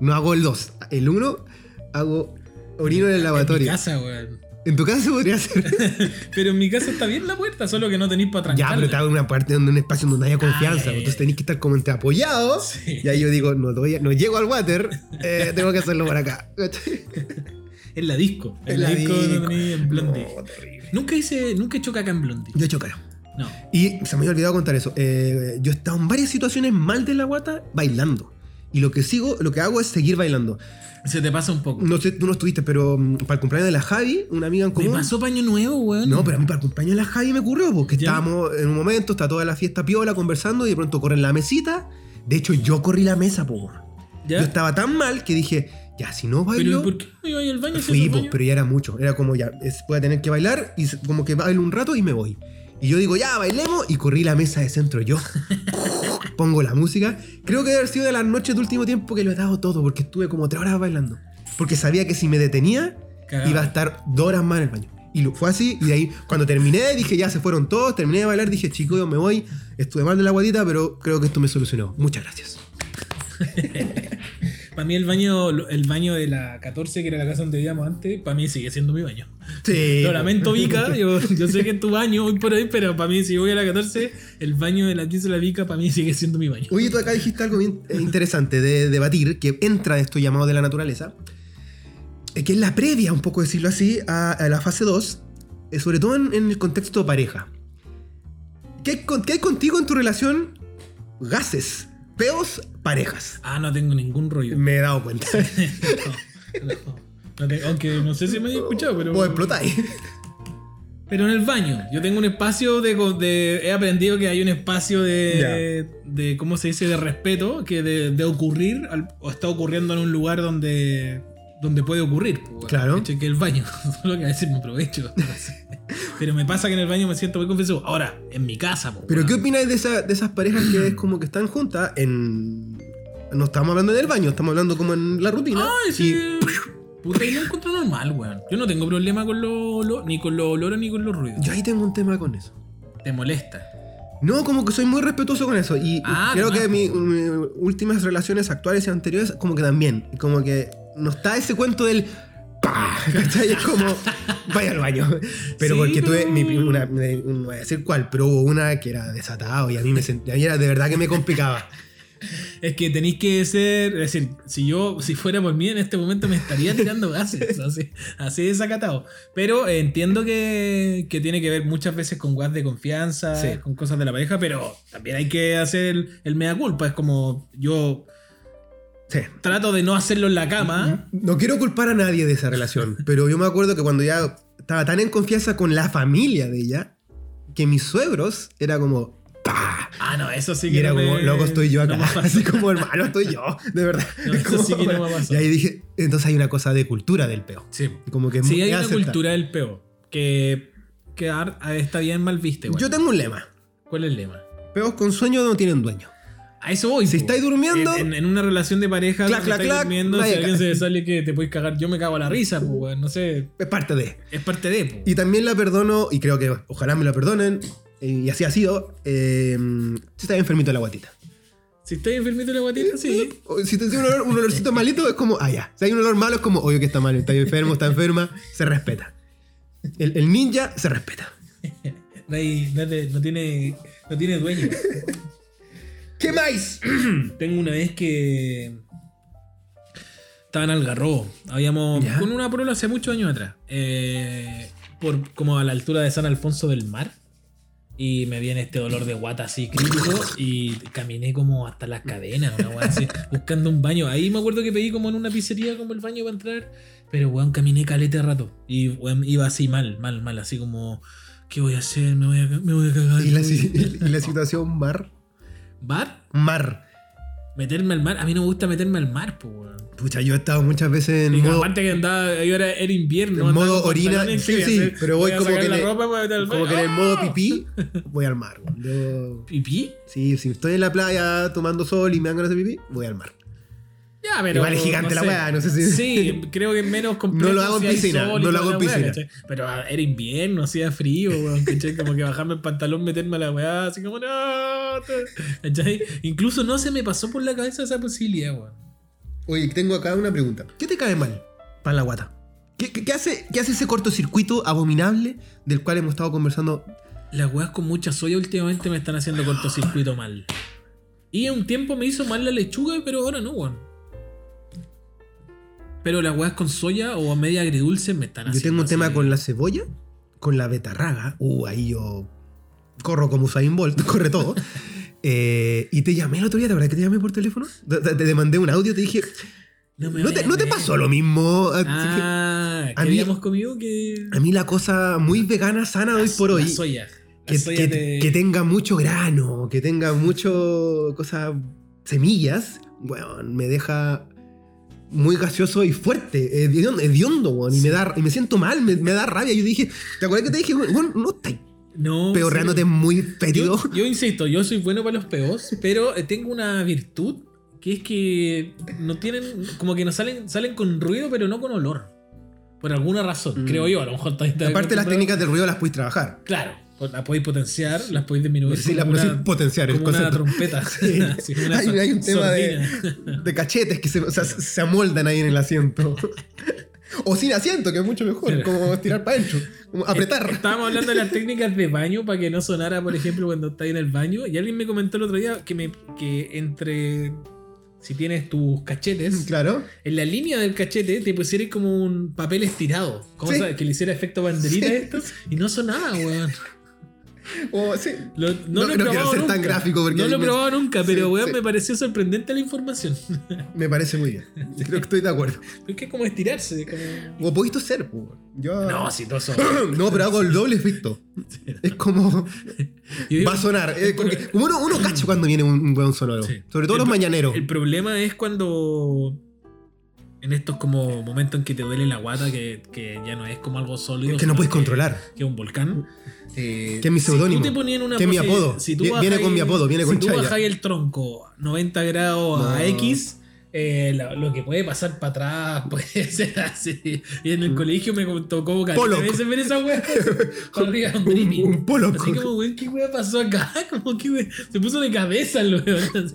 No hago el 2. El 1 hago orino en el En mi lavatorio. casa, weón. En tu casa podría ser. Pero en mi casa está bien la puerta, solo que no tenéis para ya, trancarla. pero te hago una parte donde un espacio donde haya confianza. Ah, ya, ya, Entonces ya. tenéis que estar como entre apoyados. Sí. Y ahí yo digo, no, doy- no llego al water, eh, tengo que hacerlo por acá. En la disco. En, En la, la disco, disco. no en Blondie. No. Nunca hice, nunca he hecho caca en Blondie. Yo he hecho. No. Y se me había olvidado contar eso. Eh, yo he estado en varias situaciones mal de la guata bailando. Y lo que sigo, lo que hago es seguir bailando. Se te pasa un poco. No sé, tú no estuviste, pero mm, para el cumpleaños de la Javi, una amiga en Me común. pasó paño nuevo, weón. No, pero a mí para el cumpleaños de la Javi me ocurrió, porque ¿Ya? estábamos en un momento, está toda la fiesta piola conversando y de pronto corren la mesita. De hecho, yo corrí la mesa, po. ¿Ya? Yo estaba tan mal que dije, ya, si no Pero ¿y bailo. por qué no iba al baño? Fui, po, pero ya era mucho. Era como ya, es- voy a tener que bailar y como que bailo un rato y me voy. Y yo digo, ya, bailemos. Y corrí la mesa de centro yo. Pongo la música. Creo que debe haber sido de las noches de último tiempo que lo he dado todo porque estuve como tres horas bailando. Porque sabía que si me detenía, Cagaba. iba a estar dos horas más en el baño. Y lo, fue así. Y de ahí, cuando terminé, dije, ya se fueron todos. Terminé de bailar, dije, chico, yo me voy. Estuve mal de la guatita, pero creo que esto me solucionó. Muchas gracias. Para mí el baño, el baño de la 14, que era la casa donde vivíamos antes, para mí sigue siendo mi baño. Sí. Lo lamento, Vika. Yo, yo sé que es tu baño hoy por hoy, pero para mí, si voy a la 14, el baño de la 15 de la Vika, para mí sigue siendo mi baño. Oye, tú acá dijiste algo bien eh, interesante de debatir, que entra de estos llamados de la naturaleza, eh, que es la previa, un poco decirlo así, a, a la fase 2, eh, sobre todo en, en el contexto pareja. ¿Qué, hay con- qué hay contigo en tu relación? Gases, peos, parejas. Ah, no tengo ningún rollo. Me he dado cuenta. No, no. No te- aunque no sé si me había escuchado, pero. Vos explotáis. Pero en el baño. Yo tengo un espacio de, de- He aprendido que hay un espacio de. de ¿Cómo se dice? De respeto. Que de, de ocurrir. al- o está ocurriendo en un lugar donde. Donde puede ocurrir. pues. Claro. ¿Cachai? Que el baño. Solo que a veces me aprovecho. Pero me pasa que en el baño me siento muy confianzudo. Ahora, en mi casa, pues, Pero. ¿qué opináis de, esa- de esas parejas que es como que están juntas en... No estamos hablando del baño, estamos hablando como en la rutina. Ay, y sí. Puta, yo lo encuentro normal, weón. Yo no tengo problema con los olo- ni con los olores ni con los ruidos. yo ahí tengo un tema con eso. Te molesta. No, como que soy muy respetuoso con eso. Y Ah, creo que mis últimas relaciones actuales y anteriores, como que también. Como que no está ese cuento del. ¡Pah! ¿Cachai? Es como. Vaya al baño. Pero Sí, porque tuve. Mi, una, no voy a decir cuál, pero hubo una que era desatado y a mí me sentía. Era de verdad que me complicaba. Es que tenéis que ser. Es decir, si yo, si fuera por mí en este momento me estaría tirando gases. Así, así desacatado. Pero eh, entiendo que, que tiene que ver muchas veces con guas de confianza, Sí. con cosas de la pareja, pero también hay que hacer el, el mea culpa. Es como yo Sí. trato de no hacerlo en la cama. No quiero culpar a nadie de esa relación, pero yo me acuerdo que cuando ya estaba tan en confianza con la familia de ella, que mis suegros era como. ¡Pah! Ah, no, eso sí Y que era no como, me- loco, estoy yo acá. Así como, hermano, estoy yo. De verdad. No, eso como- sí que no me pasó. Y ahí dije, entonces hay una cosa de cultura del peo. Sí. Como que Sí, hay una aceptar. cultura del peo. Que, que está bien mal viste. Yo tengo un lema. ¿Cuál es el lema? Peos con sueño no tienen dueño. A eso voy. Si po. estáis durmiendo- En, en- en una relación de pareja, Clac, clac, estáis clac, durmiendo, si alguien se sale que te puedes cagar, yo me cago a la risa, weón. No sé. Es parte de. Es parte de, po. Y también la perdono, y creo que ojalá me la perdonen, y así ha sido, eh, si estás enfermito de la guatita. Si estás enfermito de la guatita, sí. Si te un, olor- un olorcito malito, es como, ah, ya. Si hay un olor malo, es como, obvio que está mal, está enfermo, está enferma, se respeta. El, el ninja se respeta. No, hay- no te- no tiene, no tiene dueño. ¿Qué más? Tengo una vez que. Estaba en Algarrobo. Habíamos. Ya. Con una prueba hace muchos años atrás. eh, por, como a la altura de San Alfonso del Mar. Y me viene este dolor de guata así crítico. Y caminé como hasta las cadenas, una weá así, buscando un baño. Ahí me acuerdo que pedí como en una pizzería como el baño para entrar. Pero weón, caminé calete rato. Y weón, iba así mal, mal, mal. Así como. ¿Qué voy a hacer? Me voy a, me voy a cagar. Y la, si- y la situación mar. ¿Bar? Mar. Meterme al mar. A mí no me gusta meterme al mar, pues, weón. Pucha, yo he estado muchas veces en Y modo, aparte que andaba, yo era, era invierno. en modo orina. Sí, ¿qué voy a sí, hacer? pero voy como que, le- como que en el modo pipí, voy al mar. weón. Yo- ¿Pipí? sí, si estoy en la playa tomando sol y me dan ganas de pipí, voy al mar. Ya, pero. Igual es gigante la weá, no sé si- Sí, creo que menos complejo. No lo hago en si piscina, sol no lo hago en weá, piscina. Pero era invierno, hacía frío, weón, ¿cachai? Como que bajarme el pantalón, meterme a la weá, así como, no. Incluso no se me pasó por la cabeza esa posibilidad, weón. Oye, tengo acá una pregunta. ¿Qué te cae mal para la guata? ¿Qué, qué- qué hace, ¿Qué hace ese cortocircuito abominable del cual hemos estado conversando? Las weas con mucha soya últimamente me están haciendo cortocircuito mal. Y un tiempo me hizo mal la lechuga, pero ahora no, weón. Pero las weas con soya o a media agridulce me están Yo haciendo. tengo un tema así. con la cebolla, con la betarraga. Uh, ahí yo corro como Usain Bolt, corre todo. Eh, y te llamé el otro día, ¿te verdad que te llamé por teléfono? Te, te- te mandé un audio, te dije, No, me ¿no te, no te pasó lo mismo? Así que Ah, a mí- habíamos comido que. a mí la cosa muy vegana, sana hoy por hoy, La soya. La que, soya que- te- que tenga mucho grano, que tenga mucho cosas, semillas, bueno, me deja muy gaseoso y fuerte, hediondo, hediondo, weón, y, me da, y me siento mal, me, me da rabia. Yo dije, ¿te acuerdas que te dije, bueno, no estás No. peorreándote muy fétido? Yo, yo insisto, yo soy bueno para los peos, pero eh, tengo una virtud que es que no tienen, como que no salen, salen con ruido, pero no con olor. Por alguna razón, Mm. creo yo. A lo mejor Aparte las técnicas del ruido las puedes trabajar. Claro, pues las podéis potenciar, las podéis disminuir. Si las podéis potenciar, como una trompeta. Sí. Así como una Hay, hay un tema de, cachetes que se, o sea, se amoldan ahí en el asiento. O sin asiento, que es mucho mejor, como estirar para adentro, como apretar. Estábamos hablando de las técnicas de baño para que no sonara, por ejemplo, cuando estás en el baño. Y alguien me comentó el otro día que, me, que entre. Si tienes tus cachetes, Claro. en la línea del cachete te pusieras como un papel estirado. ¿Cómo Sí. sabes? Que le hiciera efecto banderita Sí. esto. Y no sonaba, weón. O, sí. Lo- no, No- lo he no quiero probado ser tan nunca. gráfico porque no lo he me- probado nunca, pero Sí, weón, sí. me pareció sorprendente la información. Me parece muy bien. Creo que estoy de acuerdo. es que es como estirarse. Como... O podéis toser, pues. Yo... No, si todo eso. No, pero hago el doble efecto. Es como. Digo- Va a sonar. Es como, que- como uno, uno cacha cuando viene un, un buen sonoro. Sobre todo El los mañaneros. El problema es cuando. En estos como momentos en que te duele la guata, que, que ya no es como algo sólido. que no puedes controlar. Que es un volcán. eh, Que es mi seudónimo. Si tú en una Que es mi apodo. Si tú Vi- viene con mi apodo, viene si con tú chaya. bajáis el tronco 90 grados No. a X, eh, lo, lo que puede pasar para atrás puede ser así. Y en el colegio me tocó caleta veces ver esa wea. arriba, un Un- un Pollock. Así como, weón, ¿qué wea pasó acá? Como que se puso de cabeza el weón.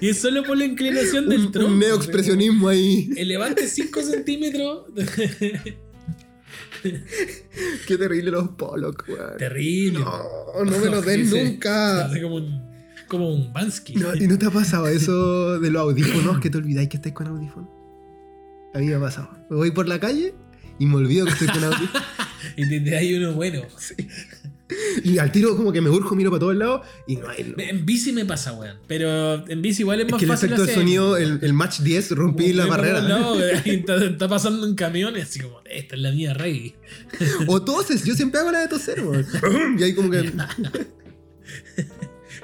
Y es solo por la inclinación del Un, tronco. un neoexpresionismo ahí. Elevante 5 centímetros. Qué terrible los Pollock, weón. Terrible. No, no me lo den nunca. Hace como un, como un Bansky. No, ¿Y no te ha pasado eso de los audífonos que te olvidáis que estáis con audífonos? A mí me ha pasado. Me voy por la calle y me olvido que estoy con audífonos. Y te, te hay uno bueno. Y al tiro como que me urjo, miro para todos lados y no hay... En bici me pasa, weón. Pero en bici igual es Es más que el fácil. efecto del sonido, el, el match 10, rompí la barrera. ahí está, está pasando en camiones, así como, esta es la mía rey. O toses, yo siempre hago la de toser, weón. Y ahí como que...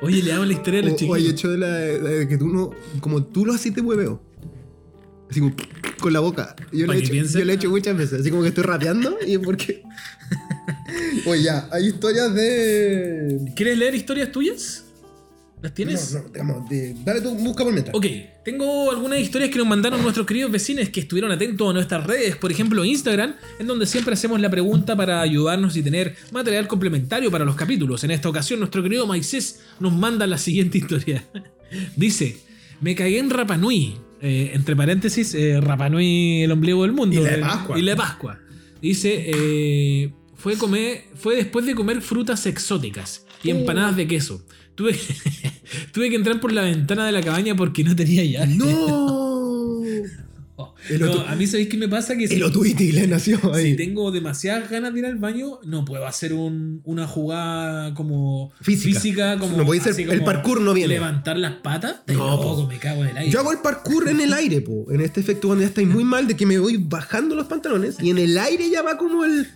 Oye, le damos la historia a los O, chiquillos. hecho de la, de que tú no... Como tú lo haces de hueveo. Así como con la boca. Yo lo, he hecho, yo lo he hecho muchas veces. Así como que estoy rapeando y porque... Oye, ya, hay historias de... ¿Quieres leer historias tuyas? ¿Las tienes? No, no, digamos, de- dale tú, busca por mientras. Ok, tengo algunas historias que nos mandaron nuestros queridos vecinos que estuvieron atentos a nuestras redes, por ejemplo Instagram, en donde siempre hacemos la pregunta para ayudarnos y tener material complementario para los capítulos. En esta ocasión, nuestro querido Maicés nos manda la siguiente historia. Dice: Me cagué en Rapanui, eh, entre paréntesis, eh, Rapanui, el ombligo del mundo. Y la de eh, Pascua. Y la de Pascua. Dice: eh, fue, comer, fue después de comer frutas exóticas y empanadas de queso. Tuve que, tuve que entrar por la ventana de la cabaña porque no tenía llave. ¡No! El No, a mí sabéis que me pasa que si, El nació ahí. si tengo demasiadas ganas de ir al baño, no puedo hacer un- una jugada como Física. como, No podéis ser- así el parkour no viene. Levantar las patas, No, no, po. me cago en el aire. Yo hago el parkour en el aire, po. En este efecto cuando ya estáis muy mal de que me voy bajando los pantalones y en el aire ya va como el,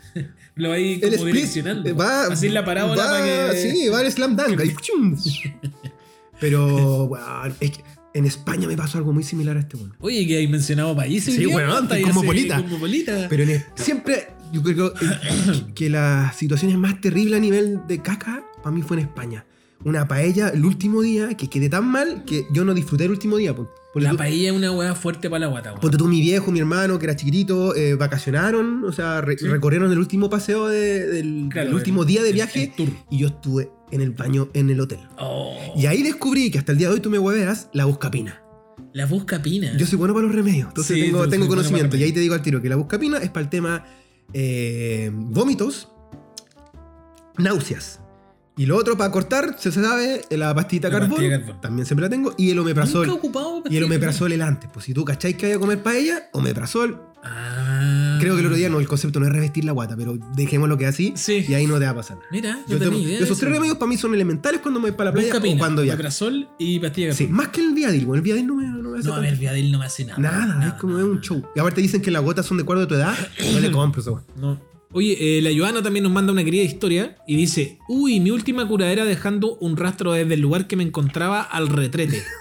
Lo vais el como split. direccionando. Va, Así la parábola va- para que. Sí, va el slam dunk. ahí. Pero, es que en España me pasó algo muy similar a este weón. Oye, que hay mencionado países. Sí, Está ahí como polita. Pero en- siempre, yo creo que, que las situaciones más terribles a nivel de caca, para mí fue en España. Una paella el último día que quedé tan mal que yo no disfruté el último día. po. La tú- paella es una weá fuerte para la guata. Ponte tú, mi viejo, mi hermano, que era chiquitito, eh, vacacionaron, o sea, re- Sí. recorrieron el último paseo de- del Claro, el último día de viaje el tour. y yo estuve en el baño en el hotel. Oh, Y ahí descubrí que hasta el día de hoy tú me hueveas la buscapina. la buscapina. Yo soy bueno para los remedios, entonces Sí, tengo, bueno conocimiento. Y ahí te digo al tiro que la buscapina es para el tema eh, vómitos, náuseas. Y lo otro para cortar, se sabe, la pastita La carbón, pastilla carbón. también siempre la tengo, y el omeprazol. Nunca ocupado Y el omeprazol el antes. Pues si tú cacháis que vaya a comer paella, omeprazol. Ah. Creo que el otro día no, el concepto no es revestir la guata, pero dejémoslo que así Sí. y ahí no te va a pasar nada. Mira, no Yo tengo- tenía idea. de esos eso. tres remedios para mí son elementales cuando me voy para la playa Buscapina, o cuando viajo. omeprazol y pastilla Sí, carbón. más que el viadil, bueno, el viadil no me, no me hace No, a tanto. ver, Viadil no me hace nada. Nada, es como es un show. Y aparte dicen que las gotas son de acuerdo a tu edad, no le compro eso. No. Oye, eh, la Joana también nos manda una querida historia y dice: Uy, mi última curadera dejando un rastro desde el lugar que me encontraba al retrete.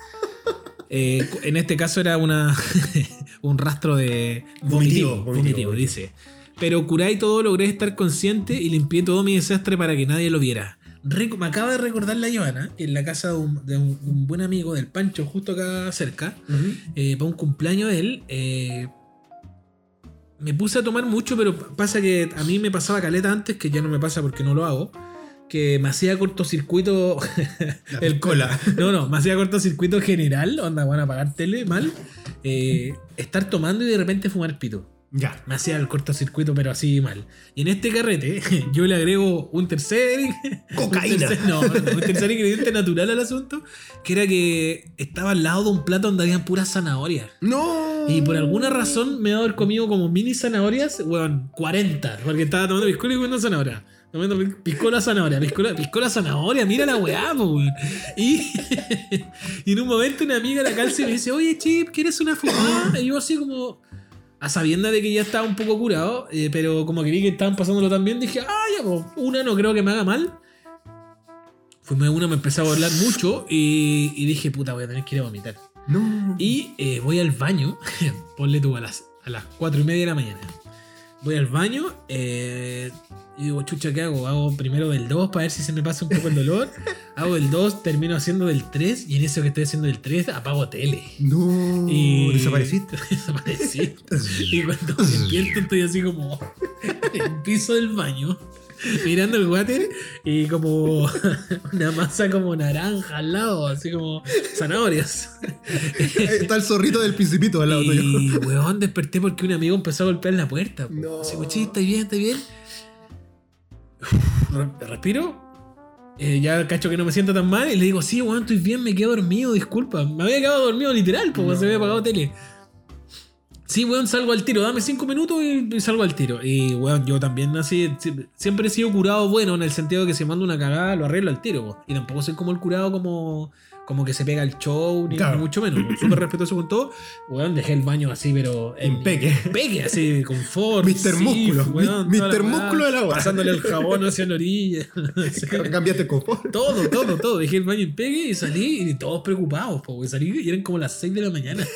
Eh, en este caso era una un rastro de Vomitivo, vomitivo, vomitivo, vomitivo, vomitivo. dice. Pero curé y todo, logré estar consciente y limpié todo mi desastre para que nadie lo viera. Me acaba de recordar la Joana que en la casa de un, de un- un buen amigo del Pancho, justo acá cerca, eh, para un cumpleaños de él, me puse a tomar mucho, pero pasa que a mí me pasaba caleta antes, que ya no me pasa porque no lo hago, que me hacía cortocircuito el cola. No, no, me hacía cortocircuito general, onda, van a apagar tele, mal, eh, estar tomando y de repente fumar pito. Ya. Me hacía el cortocircuito, pero así mal. Y en este carrete, yo le agrego un tercer. Cocaína. Un tercer, no, un tercer ingrediente natural al asunto, que era que estaba al lado de un plato donde habían puras zanahorias. No. Y por alguna razón me he dado haber comido como mini zanahorias, weón, 40, porque estaba tomando piscola y comiendo zanahoria. Comiendo pi- piscola zanahoria, piscola, piscola zanahoria, mira la weá, weón. Y, y en un momento una amiga la calza y me dice, oye, Chip, ¿quieres una fumada? Y yo así como, a sabienda de que ya estaba un poco curado, eh, pero como que vi que estaban pasándolo tan bien, dije, ah, ya, pues, una no creo que me haga mal. Fumé una, me empecé a burlar mucho y, y dije, puta, voy a tener que ir a vomitar. No. Y eh, voy al baño, ponle tú a las, a las 4 y media de la mañana. Voy al baño eh, y digo, chucha, ¿qué hago? Hago primero del 2 para ver si se me pasa un poco el dolor. hago el 2, termino haciendo del 3 y en eso que estoy haciendo del 3 apago tele. No. Y ¿Desapareciste? Desaparecí. y cuando me despierto estoy así como en el piso del baño, mirando el water y como una masa como naranja al lado, así como zanahorias. Está el zorrito del principito al lado tuyo. Y weón, desperté porque un amigo empezó a golpear la puerta. No. Así, "Guachín, ¿estás bien? ¿Estás bien? Re- Respiro. Eh, ya cacho que no me siento tan mal. Y le digo, sí, weón, estoy bien, me quedo dormido, disculpa. Me había quedado dormido literal, porque se había apagado tele. Sí, weón, salgo al tiro. Dame cinco minutos y, y salgo al tiro. Y, weón, yo también así. si- Siempre he sido curado bueno en el sentido de que si mando una cagada, lo arreglo al tiro. po. Y tampoco soy como el curado como, como que se pega el show, ni, Claro. ni mucho menos. Súper respetuoso con todo. Weón, dejé el baño así, pero. En peque. Peque, así, confort. Mr. sí, Músculo, weón, mi- toda la Mr. weá, Músculo de la weá. Pasándole el jabón hacia la orilla. Sí. Cambiaste el confort. Todo, todo, todo. Dejé el baño en pegue y salí y todos preocupados, po, porque salí y eran como las 6 de la mañana.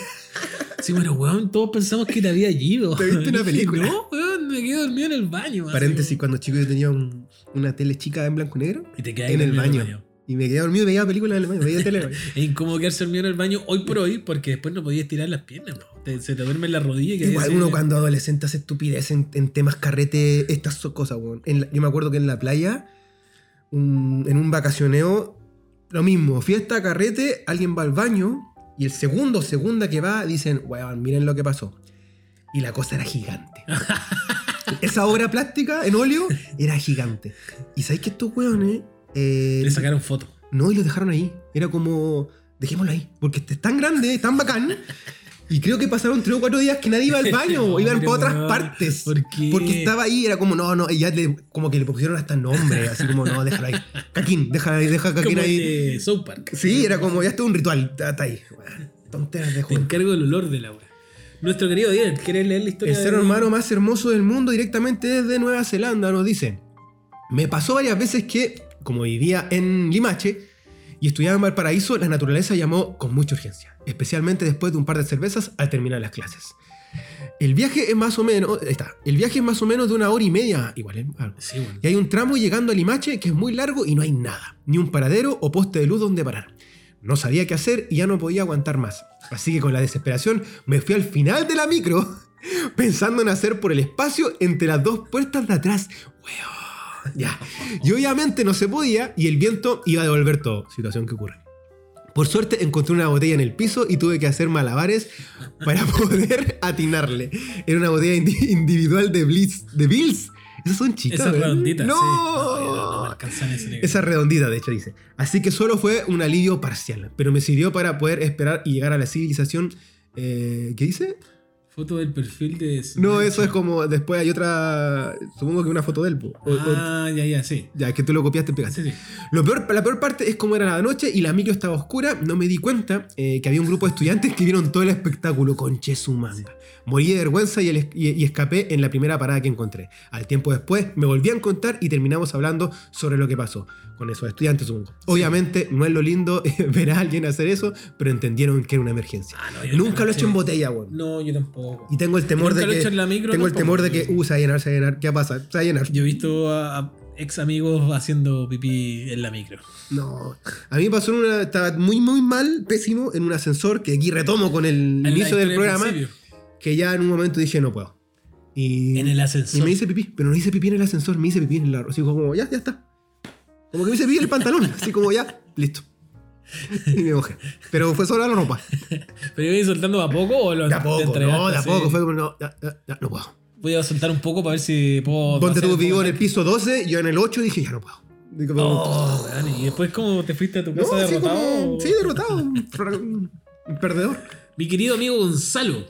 Sí, bueno, weón, todos pensamos que te había ido. Te viste una película. No, weón, me quedé dormido en el baño. así, Paréntesis, cuando chico yo tenía un- una tele chica en blanco y negro Y te quedas en el baño. Y me quedé dormido y veía películas en el baño, veía tele. Es incómodo quedarse dormido en el baño hoy por hoy porque después no podías tirar las piernas. Te- se te duerme en la rodilla. Igual uno cuando adolescente hace estupidez en, en temas carrete, estas cosas, weón. La- yo me acuerdo que en la playa, un- en un vacacioneo, lo mismo, fiesta, carrete, alguien va al baño y el segundo, segunda que va, dicen, weón, miren lo que pasó. Y la cosa era gigante. Esa obra plástica en óleo era gigante. Y sabéis que estos weones... eh, Le sacaron fotos. no, y lo dejaron ahí. Era como, dejémoslo ahí. Porque este es tan grande, tan bacán. Y creo que pasaron tres o cuatro días que nadie iba al baño. No, iban para otras partes. ¿por qué? Porque estaba ahí, era como, no, no. Y ya le, como que le pusieron hasta nombre. Así como, no, déjalo ahí. Caquín, deja, deja Caquín Como el ahí. de South Park. Sí, era como, ya está un ritual. Está, ahí. Bueno, tonteras de Te juego. encargo del olor de la. Nuestro querido Diego, ¿quieres leer la El historia? ser de- humano más hermoso del mundo directamente desde Nueva Zelanda nos dice, me pasó varias veces que, como vivía en Limache y estudiaba en Valparaíso, la naturaleza llamó con mucha urgencia, especialmente después de un par de cervezas al terminar las clases. El viaje es más o menos, ahí está, el viaje es más o menos de una hora y media, igual, ¿eh? Sí, bueno. Y hay un tramo llegando a Limache que es muy largo y no hay nada, ni un paradero o poste de luz donde parar. No sabía qué hacer y ya no podía aguantar más. Así que con la desesperación me fui al final de la micro pensando en hacer por el espacio entre las dos puertas de atrás. Weón. Ya. Y obviamente no se podía y el viento iba a devolver todo. Situación que ocurre. Por suerte encontré una botella en el piso y tuve que hacer malabares para poder atinarle. Era una botella indi- individual de Blitz, de Bills. Esas son chicas. Esas ¿verdad? redonditas, ¡No! sí. No. Esa redondita, de hecho, dice. Así que solo fue un alivio parcial, pero me sirvió para poder esperar y llegar a la civilización. Eh, ¿Qué dice? Foto del perfil de. No, eso es como. Después hay otra. Supongo que una foto de él. po. O- o- Ah, ya, ya, sí. ya, es que tú lo copiaste y pegaste. Sí, sí. Lo peor, la peor parte es como era la noche y la micro estaba oscura. No me di cuenta eh, que había un grupo de estudiantes que vieron todo el espectáculo con su manga. Morí de vergüenza y, el- y- y escapé en la primera parada que encontré. Al tiempo después me volví a encontrar y terminamos hablando sobre lo que pasó con esos estudiantes, supongo. Obviamente no es lo lindo ver a alguien hacer eso, pero entendieron que era una emergencia. Ah, no, Nunca lo he hecho en botella, weón. No, yo tampoco. Y tengo el temor de que. la micro tengo el temor de que, uh, se va a llenar, se va a llenar. ¿Qué pasa? Se va a llenar. Yo he visto a, a ex amigos haciendo pipí en la micro. No, a mí me pasó una. Estaba muy, muy mal, pésimo, en un ascensor que aquí retomo con el inicio del programa. Que ya en un momento dije, no puedo. Y, En el y ascensor. me hice pipí, pero no hice pipí en el ascensor, me hice pipí en el arroz. Así como, ya, ya está. Como que me hice pipí en el pantalón, así como ya, listo. Y me mojé. Pero fue solo la ropa. ¿Pero iba a ir soltando a poco o lo De a poco, no, de a poco. Fue como, no, ya, ya, ya, no puedo. Voy a soltar un poco para ver si puedo. Ponte tú vivo en el piso 12, yo en el 8 dije, ya no puedo. Digo, Oh, y después, ¿cómo te fuiste a tu casa así derrotado? como, sí, derrotado. un perdedor. Mi querido amigo Gonzalo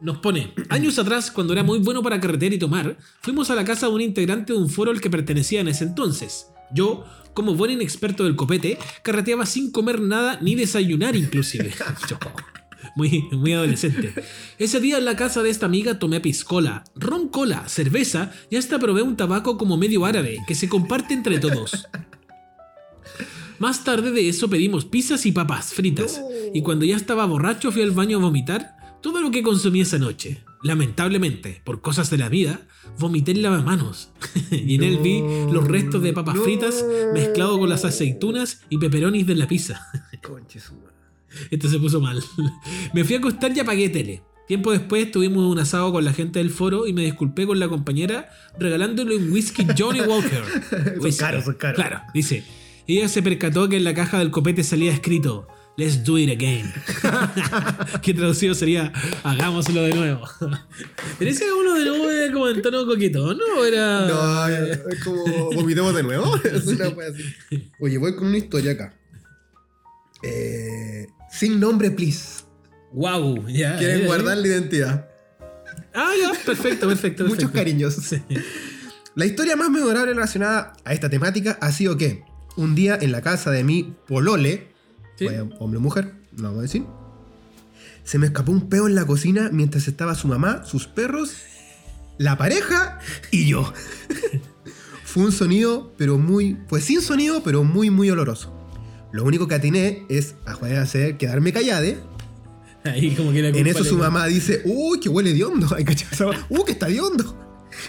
Nos pone, años atrás, cuando era muy bueno para carretear y tomar, fuimos a la casa de un integrante de un foro al que pertenecía en ese entonces. Yo, como buen inexperto del copete, carreteaba sin comer nada ni desayunar inclusive. Muy, muy adolescente. Ese día en la casa de esta amiga tomé piscola, ron cola, cerveza y hasta probé un tabaco como medio árabe que se comparte entre todos. Más tarde de eso pedimos pizzas y papas fritas. Y cuando ya estaba borracho fui al baño a vomitar todo lo que consumí esa noche. Lamentablemente, por cosas de la vida, vomité en lavamanos. y en él vi los restos de papas fritas mezclados con las aceitunas y peperonis de la pizza. Esto se puso mal. Me fui a acostar y apagué tele. Tiempo después tuvimos un asado con la gente del foro y me disculpé con la compañera regalándole un whisky Johnny Walker. Son caros, son caros. Claro, dice. Ella se percató que en la caja del copete salía escrito Let's do it again. que traducido sería Hagámoslo de nuevo. Pero ese uno de nuevo era como en tono coqueto, ¿no? Era. No, es como vomitemos de nuevo. Es una wea así. Oye, voy con una historia acá. Eh, sin nombre, please. Wow, ya. Quieren guardar la identidad. Ah, ya, perfecto, perfecto. Muchos cariños. Sí. La historia más memorable relacionada a esta temática ha sido que un día en la casa de mi polole, Sí. hombre o mujer, no vamos a decir, se me escapó un peo en la cocina mientras estaba su mamá, sus perros, la pareja y yo. Fue un sonido, pero muy. Pues sin sonido, pero muy, muy oloroso. Lo único que atiné es a hacer quedarme callade. Ahí como que era En eso su mamá dice, uy, que huele de hondo. Uh, que está de hondo.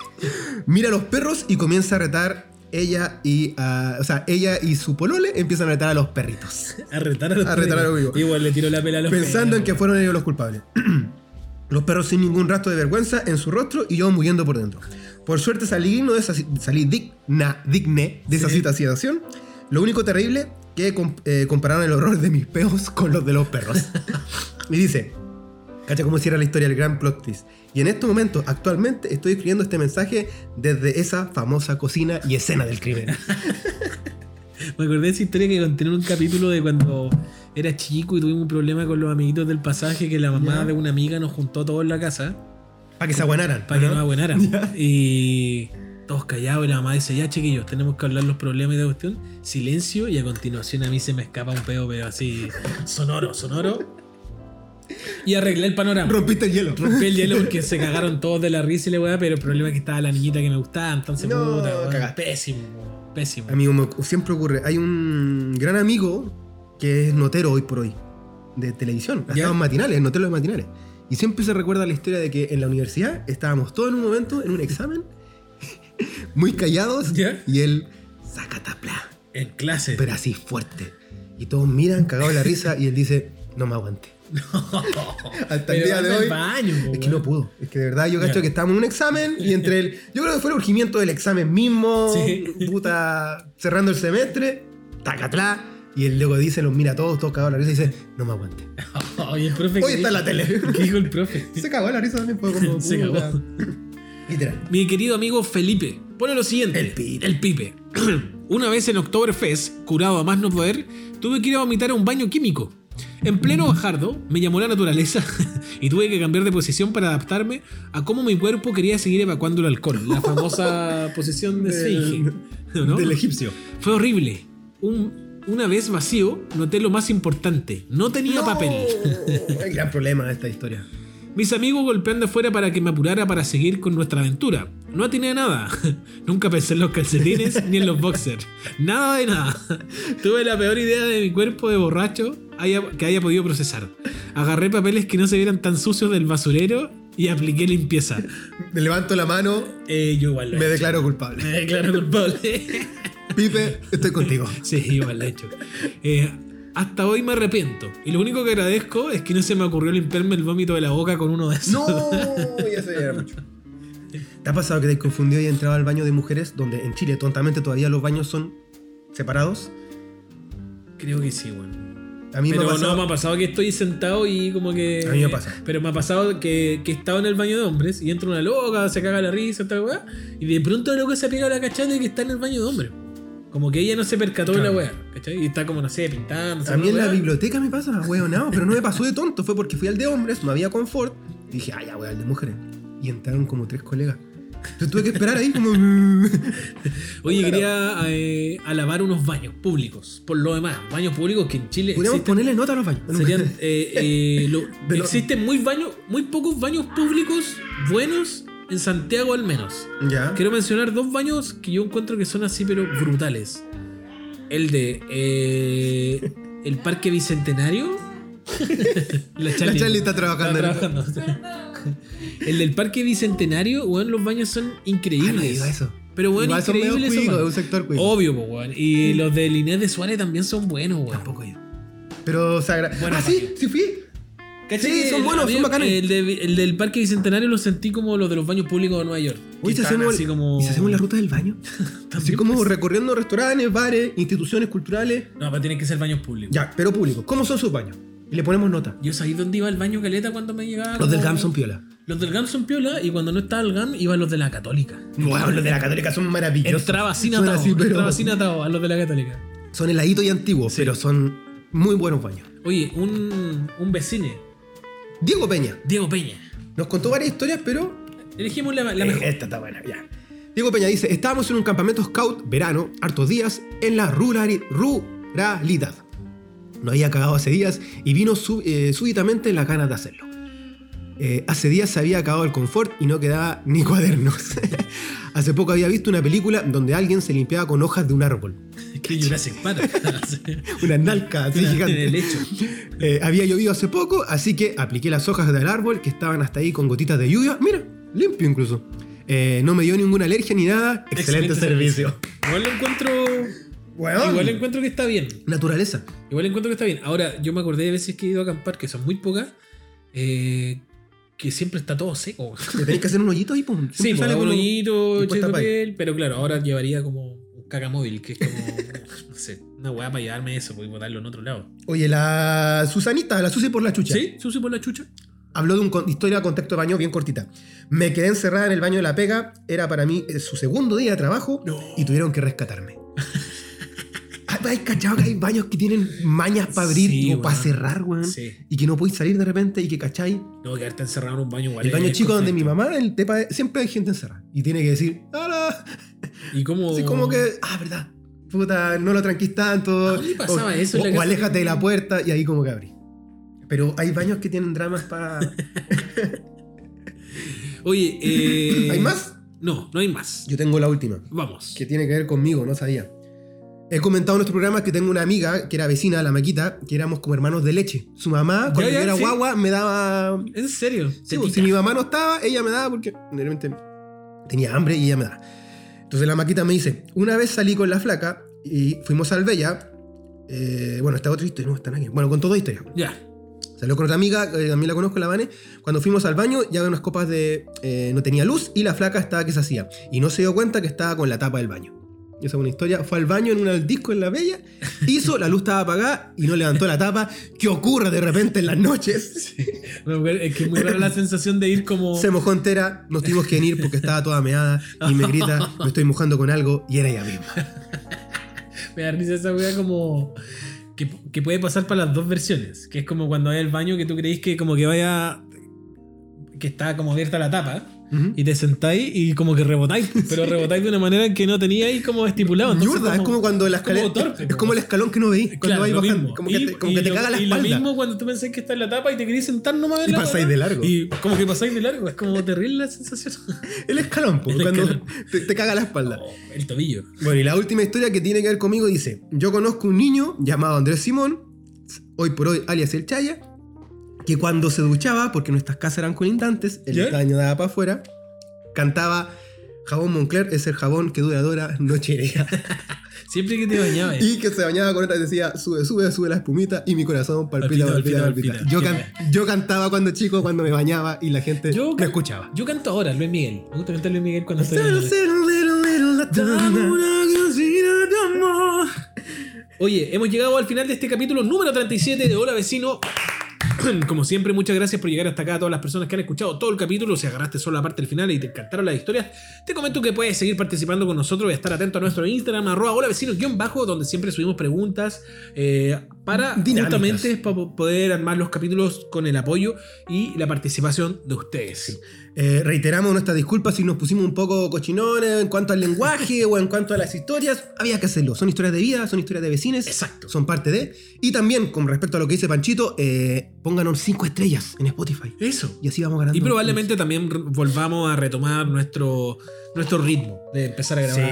Mira a los perros y comienza a retar ella y o sea, ella y su polole empiezan a retar a los perritos. A retar a los A retar a los perros. vivos. Igual le tiró la pela a los Pensando en que fueron ellos los culpables. los perros sin ningún rastro de vergüenza en su rostro y yo muriendo por dentro. Por suerte salí digno de esa, salí digna, digne de esa Sí. situación. Lo único terrible que com- eh, compararon el horror de mis peos con los de los perros. y dice, cacha cómo cierra la historia el gran plot twist. Y en estos momentos, actualmente, estoy escribiendo este mensaje desde esa famosa cocina y escena del crimen. Me acordé de esa historia que conté en un capítulo de cuando era chico y tuvimos un problema con los amiguitos del pasaje que la mamá de una amiga nos juntó todos en la casa Para que se aguanaran. para que ¿no? nos abuenaran. Y todos callados y la mamá dice, ya chiquillos, tenemos que hablar los problemas de cuestión. Silencio y a continuación a mí se me escapa un pedo, pero así sonoro, sonoro. Y arreglé el panorama. Rompiste el hielo. Rompí el hielo porque se cagaron todos de la risa y la weá, pero el problema es que estaba la niñita que me gustaba, entonces No, puta, cagaste. pésimo, pésimo. Amigo, me- siempre ocurre. Hay un gran amigo que es notero hoy por hoy. De televisión. Ha Ya. estado en matinales, notero de matinales. Y siempre se recuerda la historia de que en la universidad estábamos todos en un momento, en un examen, muy callados. Ya. Y él, saca tapla. En clase. Pero así fuerte. Y todos miran, cagados la risa, y él dice, no me aguante. Hasta el día de hoy. baño, Es que no pudo. Es que de verdad yo cacho que estábamos en un examen y entre el. Yo creo que fue el urgimiento del examen mismo. Sí. Puta. Cerrando el semestre. Tacatlá. Y el luego dice, los mira a todos, todos cagados la risa y dice, no me aguante. Oye, el profe. Hoy ¿qué está en la tele. ¿Qué dijo el profe? Se cagó la risa también. Fue como. Se cagó. Literal. Mi querido amigo Felipe pone lo siguiente. El Pipe. El Pipe. Una vez en Oktoberfest, curado a más no poder, tuve que ir a vomitar a un baño químico. En pleno bajardo, me llamó la naturaleza y tuve que cambiar de posición para adaptarme a cómo mi cuerpo quería seguir evacuando el alcohol. La famosa posición de esfinge. ¿no? Del egipcio. Fue horrible. Un- una vez vacío, noté lo más importante. No tenía papel. Hay gran problema esta historia. Mis amigos golpeando afuera para que me apurara para seguir con nuestra aventura. No atiné a nada. Nunca pensé en los calcetines ni en los boxers. Nada de nada. Tuve la peor idea de mi cuerpo de borracho haya- que haya podido procesar. Agarré papeles que no se vieran tan sucios del basurero y apliqué limpieza. Me levanto la mano, Eh, yo igual lo me he hecho. declaro culpable. Me declaro culpable. Pipe, estoy contigo. Sí, igual lo he hecho. Eh, hasta hoy me arrepiento. Y lo único que agradezco es que no se me ocurrió limpiarme el vómito de la boca con uno de esos. No, ya se mucho. ¿Te ha pasado que te has confundido y has entrado al baño de mujeres donde en Chile tontamente todavía los baños son separados? Creo que sí, bueno. A mí me Pero ha pasado. no, me ha pasado que estoy sentado y como que. A mí me pasa. Pero me ha pasado que, que he estado en el baño de hombres y entra una loca, se caga la risa, tal weá. Y de pronto la loca se ha pegado la cachada de que está en el baño de hombres. Como que ella no se percató de la Claro. weá, ¿cachai? Y está como, no sé, pintando. A mí en la biblioteca me pasa, weón, no, pero no me pasó de tonto, fue porque fui al de hombres, no había confort, Y dije, ah, ya voy al de mujeres. Y entraron como tres colegas. Entonces tuve que esperar ahí como. Oye, Claro. quería eh, alabar unos baños públicos. Por lo demás, baños públicos que en Chile Podríamos existen, ponerle nota a los baños. serían, eh, eh, lo- De lo- existen muy baños, muy pocos baños públicos buenos en Santiago al menos. Ya. Quiero mencionar dos baños que yo encuentro que son así pero brutales. El de eh, el Parque Bicentenario. La Charlie, Charlie está trabajando en trabajando. El del Parque Bicentenario, weón, los baños son Ah, no increíbles. ido a eso. Pero bueno, son increíbles un sector cuico. Obvio, weón. Y los de Inés de Suárez también son buenos, weón. Tampoco ido. Pero, o sea, gra- Bueno, ah, sí, sí fui. ¿Cachai Sí, son buenos, son bacanes. El, de- el del Parque Bicentenario lo sentí como los de los baños públicos de Nueva York. Oye, si hacemos, así como... ¿y si hacemos la ruta del baño? Así como pues. recorriendo restaurantes, bares, instituciones culturales. No, pero tienen que ser baños públicos. Ya, pero públicos. ¿Cómo son sus baños? Y le ponemos nota. Yo sabía dónde iba el baño caleta cuando me llegaba. Los del GAM son piola. Los del GAM son piola y cuando no estaba el GAM iban los de la Católica. Wow, los de la católica son maravillosos. Entraba sin atado. así, pero- Entraba sin atado a los de la Católica. Son heladitos y antiguos, pero son muy buenos baños. Oye, un, un vecino, Diego Peña Diego Peña. nos contó varias historias, pero Elegimos la, la Eh, mejor. Esta está buena, ya. Diego Peña dice, estábamos en un campamento scout verano, hartos días, en la rurali- ruralidad. No había cagado hace días y vino su- eh, súbitamente las ganas de hacerlo. Eh, hace días se había acabado el confort y no quedaba ni cuadernos. hace poco había visto una película donde alguien se limpiaba con hojas de un árbol. Que Jurassic Park. Una nalca así gigante. el. Eh, había llovido hace poco, así que apliqué las hojas del árbol que estaban hasta ahí con gotitas de lluvia. Mira, limpio incluso. Eh, no me dio ninguna alergia ni nada. Excelente, servicio. Igual lo encuentro. Weón. Igual encuentro que está bien. Naturaleza. Igual encuentro que está bien. Ahora, yo me acordé de veces que he ido a acampar, que son muy pocas, eh, que siempre está todo seco. Le tenés que hacer un hoyito ahí, pum. Sí, pues, con un hoyito, y puesta cheto pa' ahí. piel, pero claro, ahora llevaría como un cacamóvil, que es como, no sé, una weá para llevarme eso, pues, y botarlo en otro lado. Oye, la Susanita, la Susi por la chucha. ¿Sí? ¿Susi por la chucha? Habló de una historia de contexto de baño bien cortita. Me quedé encerrada en el baño de la pega. Era para mí eh, su segundo día de trabajo No. y tuvieron que rescatarme. Ay, ¿Hay cachado que hay baños que tienen mañas para abrir Sí, o para cerrar, weón? Sí. Y que no podéis salir de repente y que cacháis. No, quedarte encerrado en un baño igual. El baño chico donde mi mamá, el tepa, siempre hay gente encerrada. Y tiene que decir, ¡Hola! Y como. Así como que, ah, verdad. Puta, no lo tranquís tanto. ¿A dónde pasaba o, eso o- o aléjate de la puerta y ahí como que abrí. Pero hay baños que tienen dramas para. Oye, eh. ¿Hay más? No, no hay más. Yo tengo la última, Vamos. que tiene que ver conmigo, no sabía. He comentado en nuestro programa que tengo una amiga que era vecina la Maquita, que éramos como hermanos de leche. Su mamá, cuando yo era sí. guagua, me daba. ¿En serio? Sí, pues, si mi mamá no estaba, ella me daba porque de repente tenía hambre y ella me daba. Entonces la Maquita me dice: Una vez salí con la flaca y fuimos al Bella. Eh, bueno, esta otra historia, no, están aquí. Bueno, con toda historia. Ya. Salió con otra amiga, eh, también la conozco, la Vane. Cuando fuimos al baño, ya había unas copas de. eh, no tenía luz y la flaca estaba que se hacía. Y no se dio cuenta que estaba con la tapa del baño. Esa es una historia. Fue al baño en un disco en la bella, hizo, la luz estaba apagada y no levantó la tapa. ¿Qué ocurre de repente en las noches? No, Es que es muy rara la sensación de ir como. Se mojó entera, nos tuvimos que venir porque estaba toda meada y me grita, me estoy mojando con algo y era ella misma. Me da risa esa weá como. Que, que puede pasar para las dos versiones. Que es como cuando hay al baño que tú creís que como que vaya. que está como abierta la tapa. Ujú. Y te sentáis y como que rebotáis. Pero rebotáis de una manera que no teníais como estipulado. Entonces, Ñurda, es como cuando la como escalera. torpe, es como el escalón que no veis cuando Claro, vais bajando. mismo. Como que Y- te, como y que te lo- caga la Y lo espalda. mismo cuando tú pensás que está en la tapa y te querés sentar nomás en Y la pasáis de largo. Y como que pasáis de largo. Es como terrible la sensación. El escalón, po, El cuando escalón. Te, te caga la espalda. Oh, el tobillo. Bueno, y la última historia que tiene que ver conmigo dice: Yo conozco un niño llamado Andrés Simón, hoy por hoy alias el Chaya, que cuando se duchaba, porque nuestras casas eran colindantes, el ¿Ya? caño daba para afuera, cantaba Jabón Moncler es el jabón que dura dura noche y día". Siempre que te bañabas. Y que se bañaba con otra y decía, sube, sube, sube la espumita y mi corazón palpita, Palpita, palpita, palpita. Yo, can- yo cantaba cuando chico, cuando me bañaba y la gente Yo me escuchaba. Yo canto ahora, Luis Miguel. Me gusta cantar Luis Miguel cuando estoy. Oye, hemos llegado al final de este capítulo número 37 de Hola Vecino. Como siempre, muchas gracias por llegar hasta acá a todas las personas que han escuchado todo el capítulo. Si agarraste solo la parte del final y te encantaron las historias, te comento que puedes seguir participando con nosotros y estar atento a nuestro Instagram, arroba hola vecino bajo, donde siempre subimos preguntas, eh, para Dinámicas. justamente para po- poder armar los capítulos con el apoyo y la participación de ustedes. Eh, reiteramos nuestras disculpas si nos pusimos un poco cochinones en cuanto al lenguaje o en cuanto a las historias. Había que hacerlo. Son historias de vida, son historias de vecines. Exacto. Son parte de. Y también, con respecto a lo que dice Panchito, eh, pónganos 5 estrellas en Spotify. Eso. Y así vamos ganando. Y probablemente también volvamos a retomar nuestro, nuestro ritmo de empezar a grabar.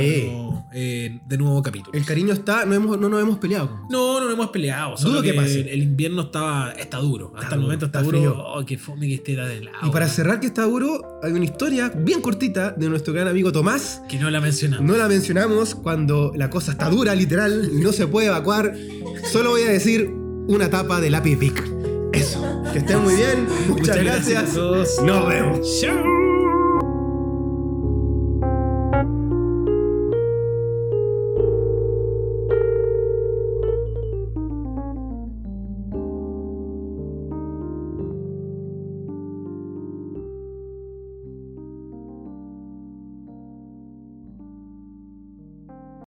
Eh, de nuevo capítulo. El cariño está, no, hemos, no nos hemos peleado. No, no nos hemos peleado. Solo Dudo que que pase. El, invierno estaba, está duro. Hasta el momento está, está duro. frío. Oh, fome que esté de helado. Y para cerrar que está duro, hay una historia bien cortita de nuestro gran amigo Tomás. Que no la mencionamos. No la mencionamos cuando la cosa está dura, literal, y no se puede evacuar. Solo voy a decir una tapa de lápiz Bic. Eso. Que estén muy bien. Muchas, gracias. a todos. Nos vemos. Chao.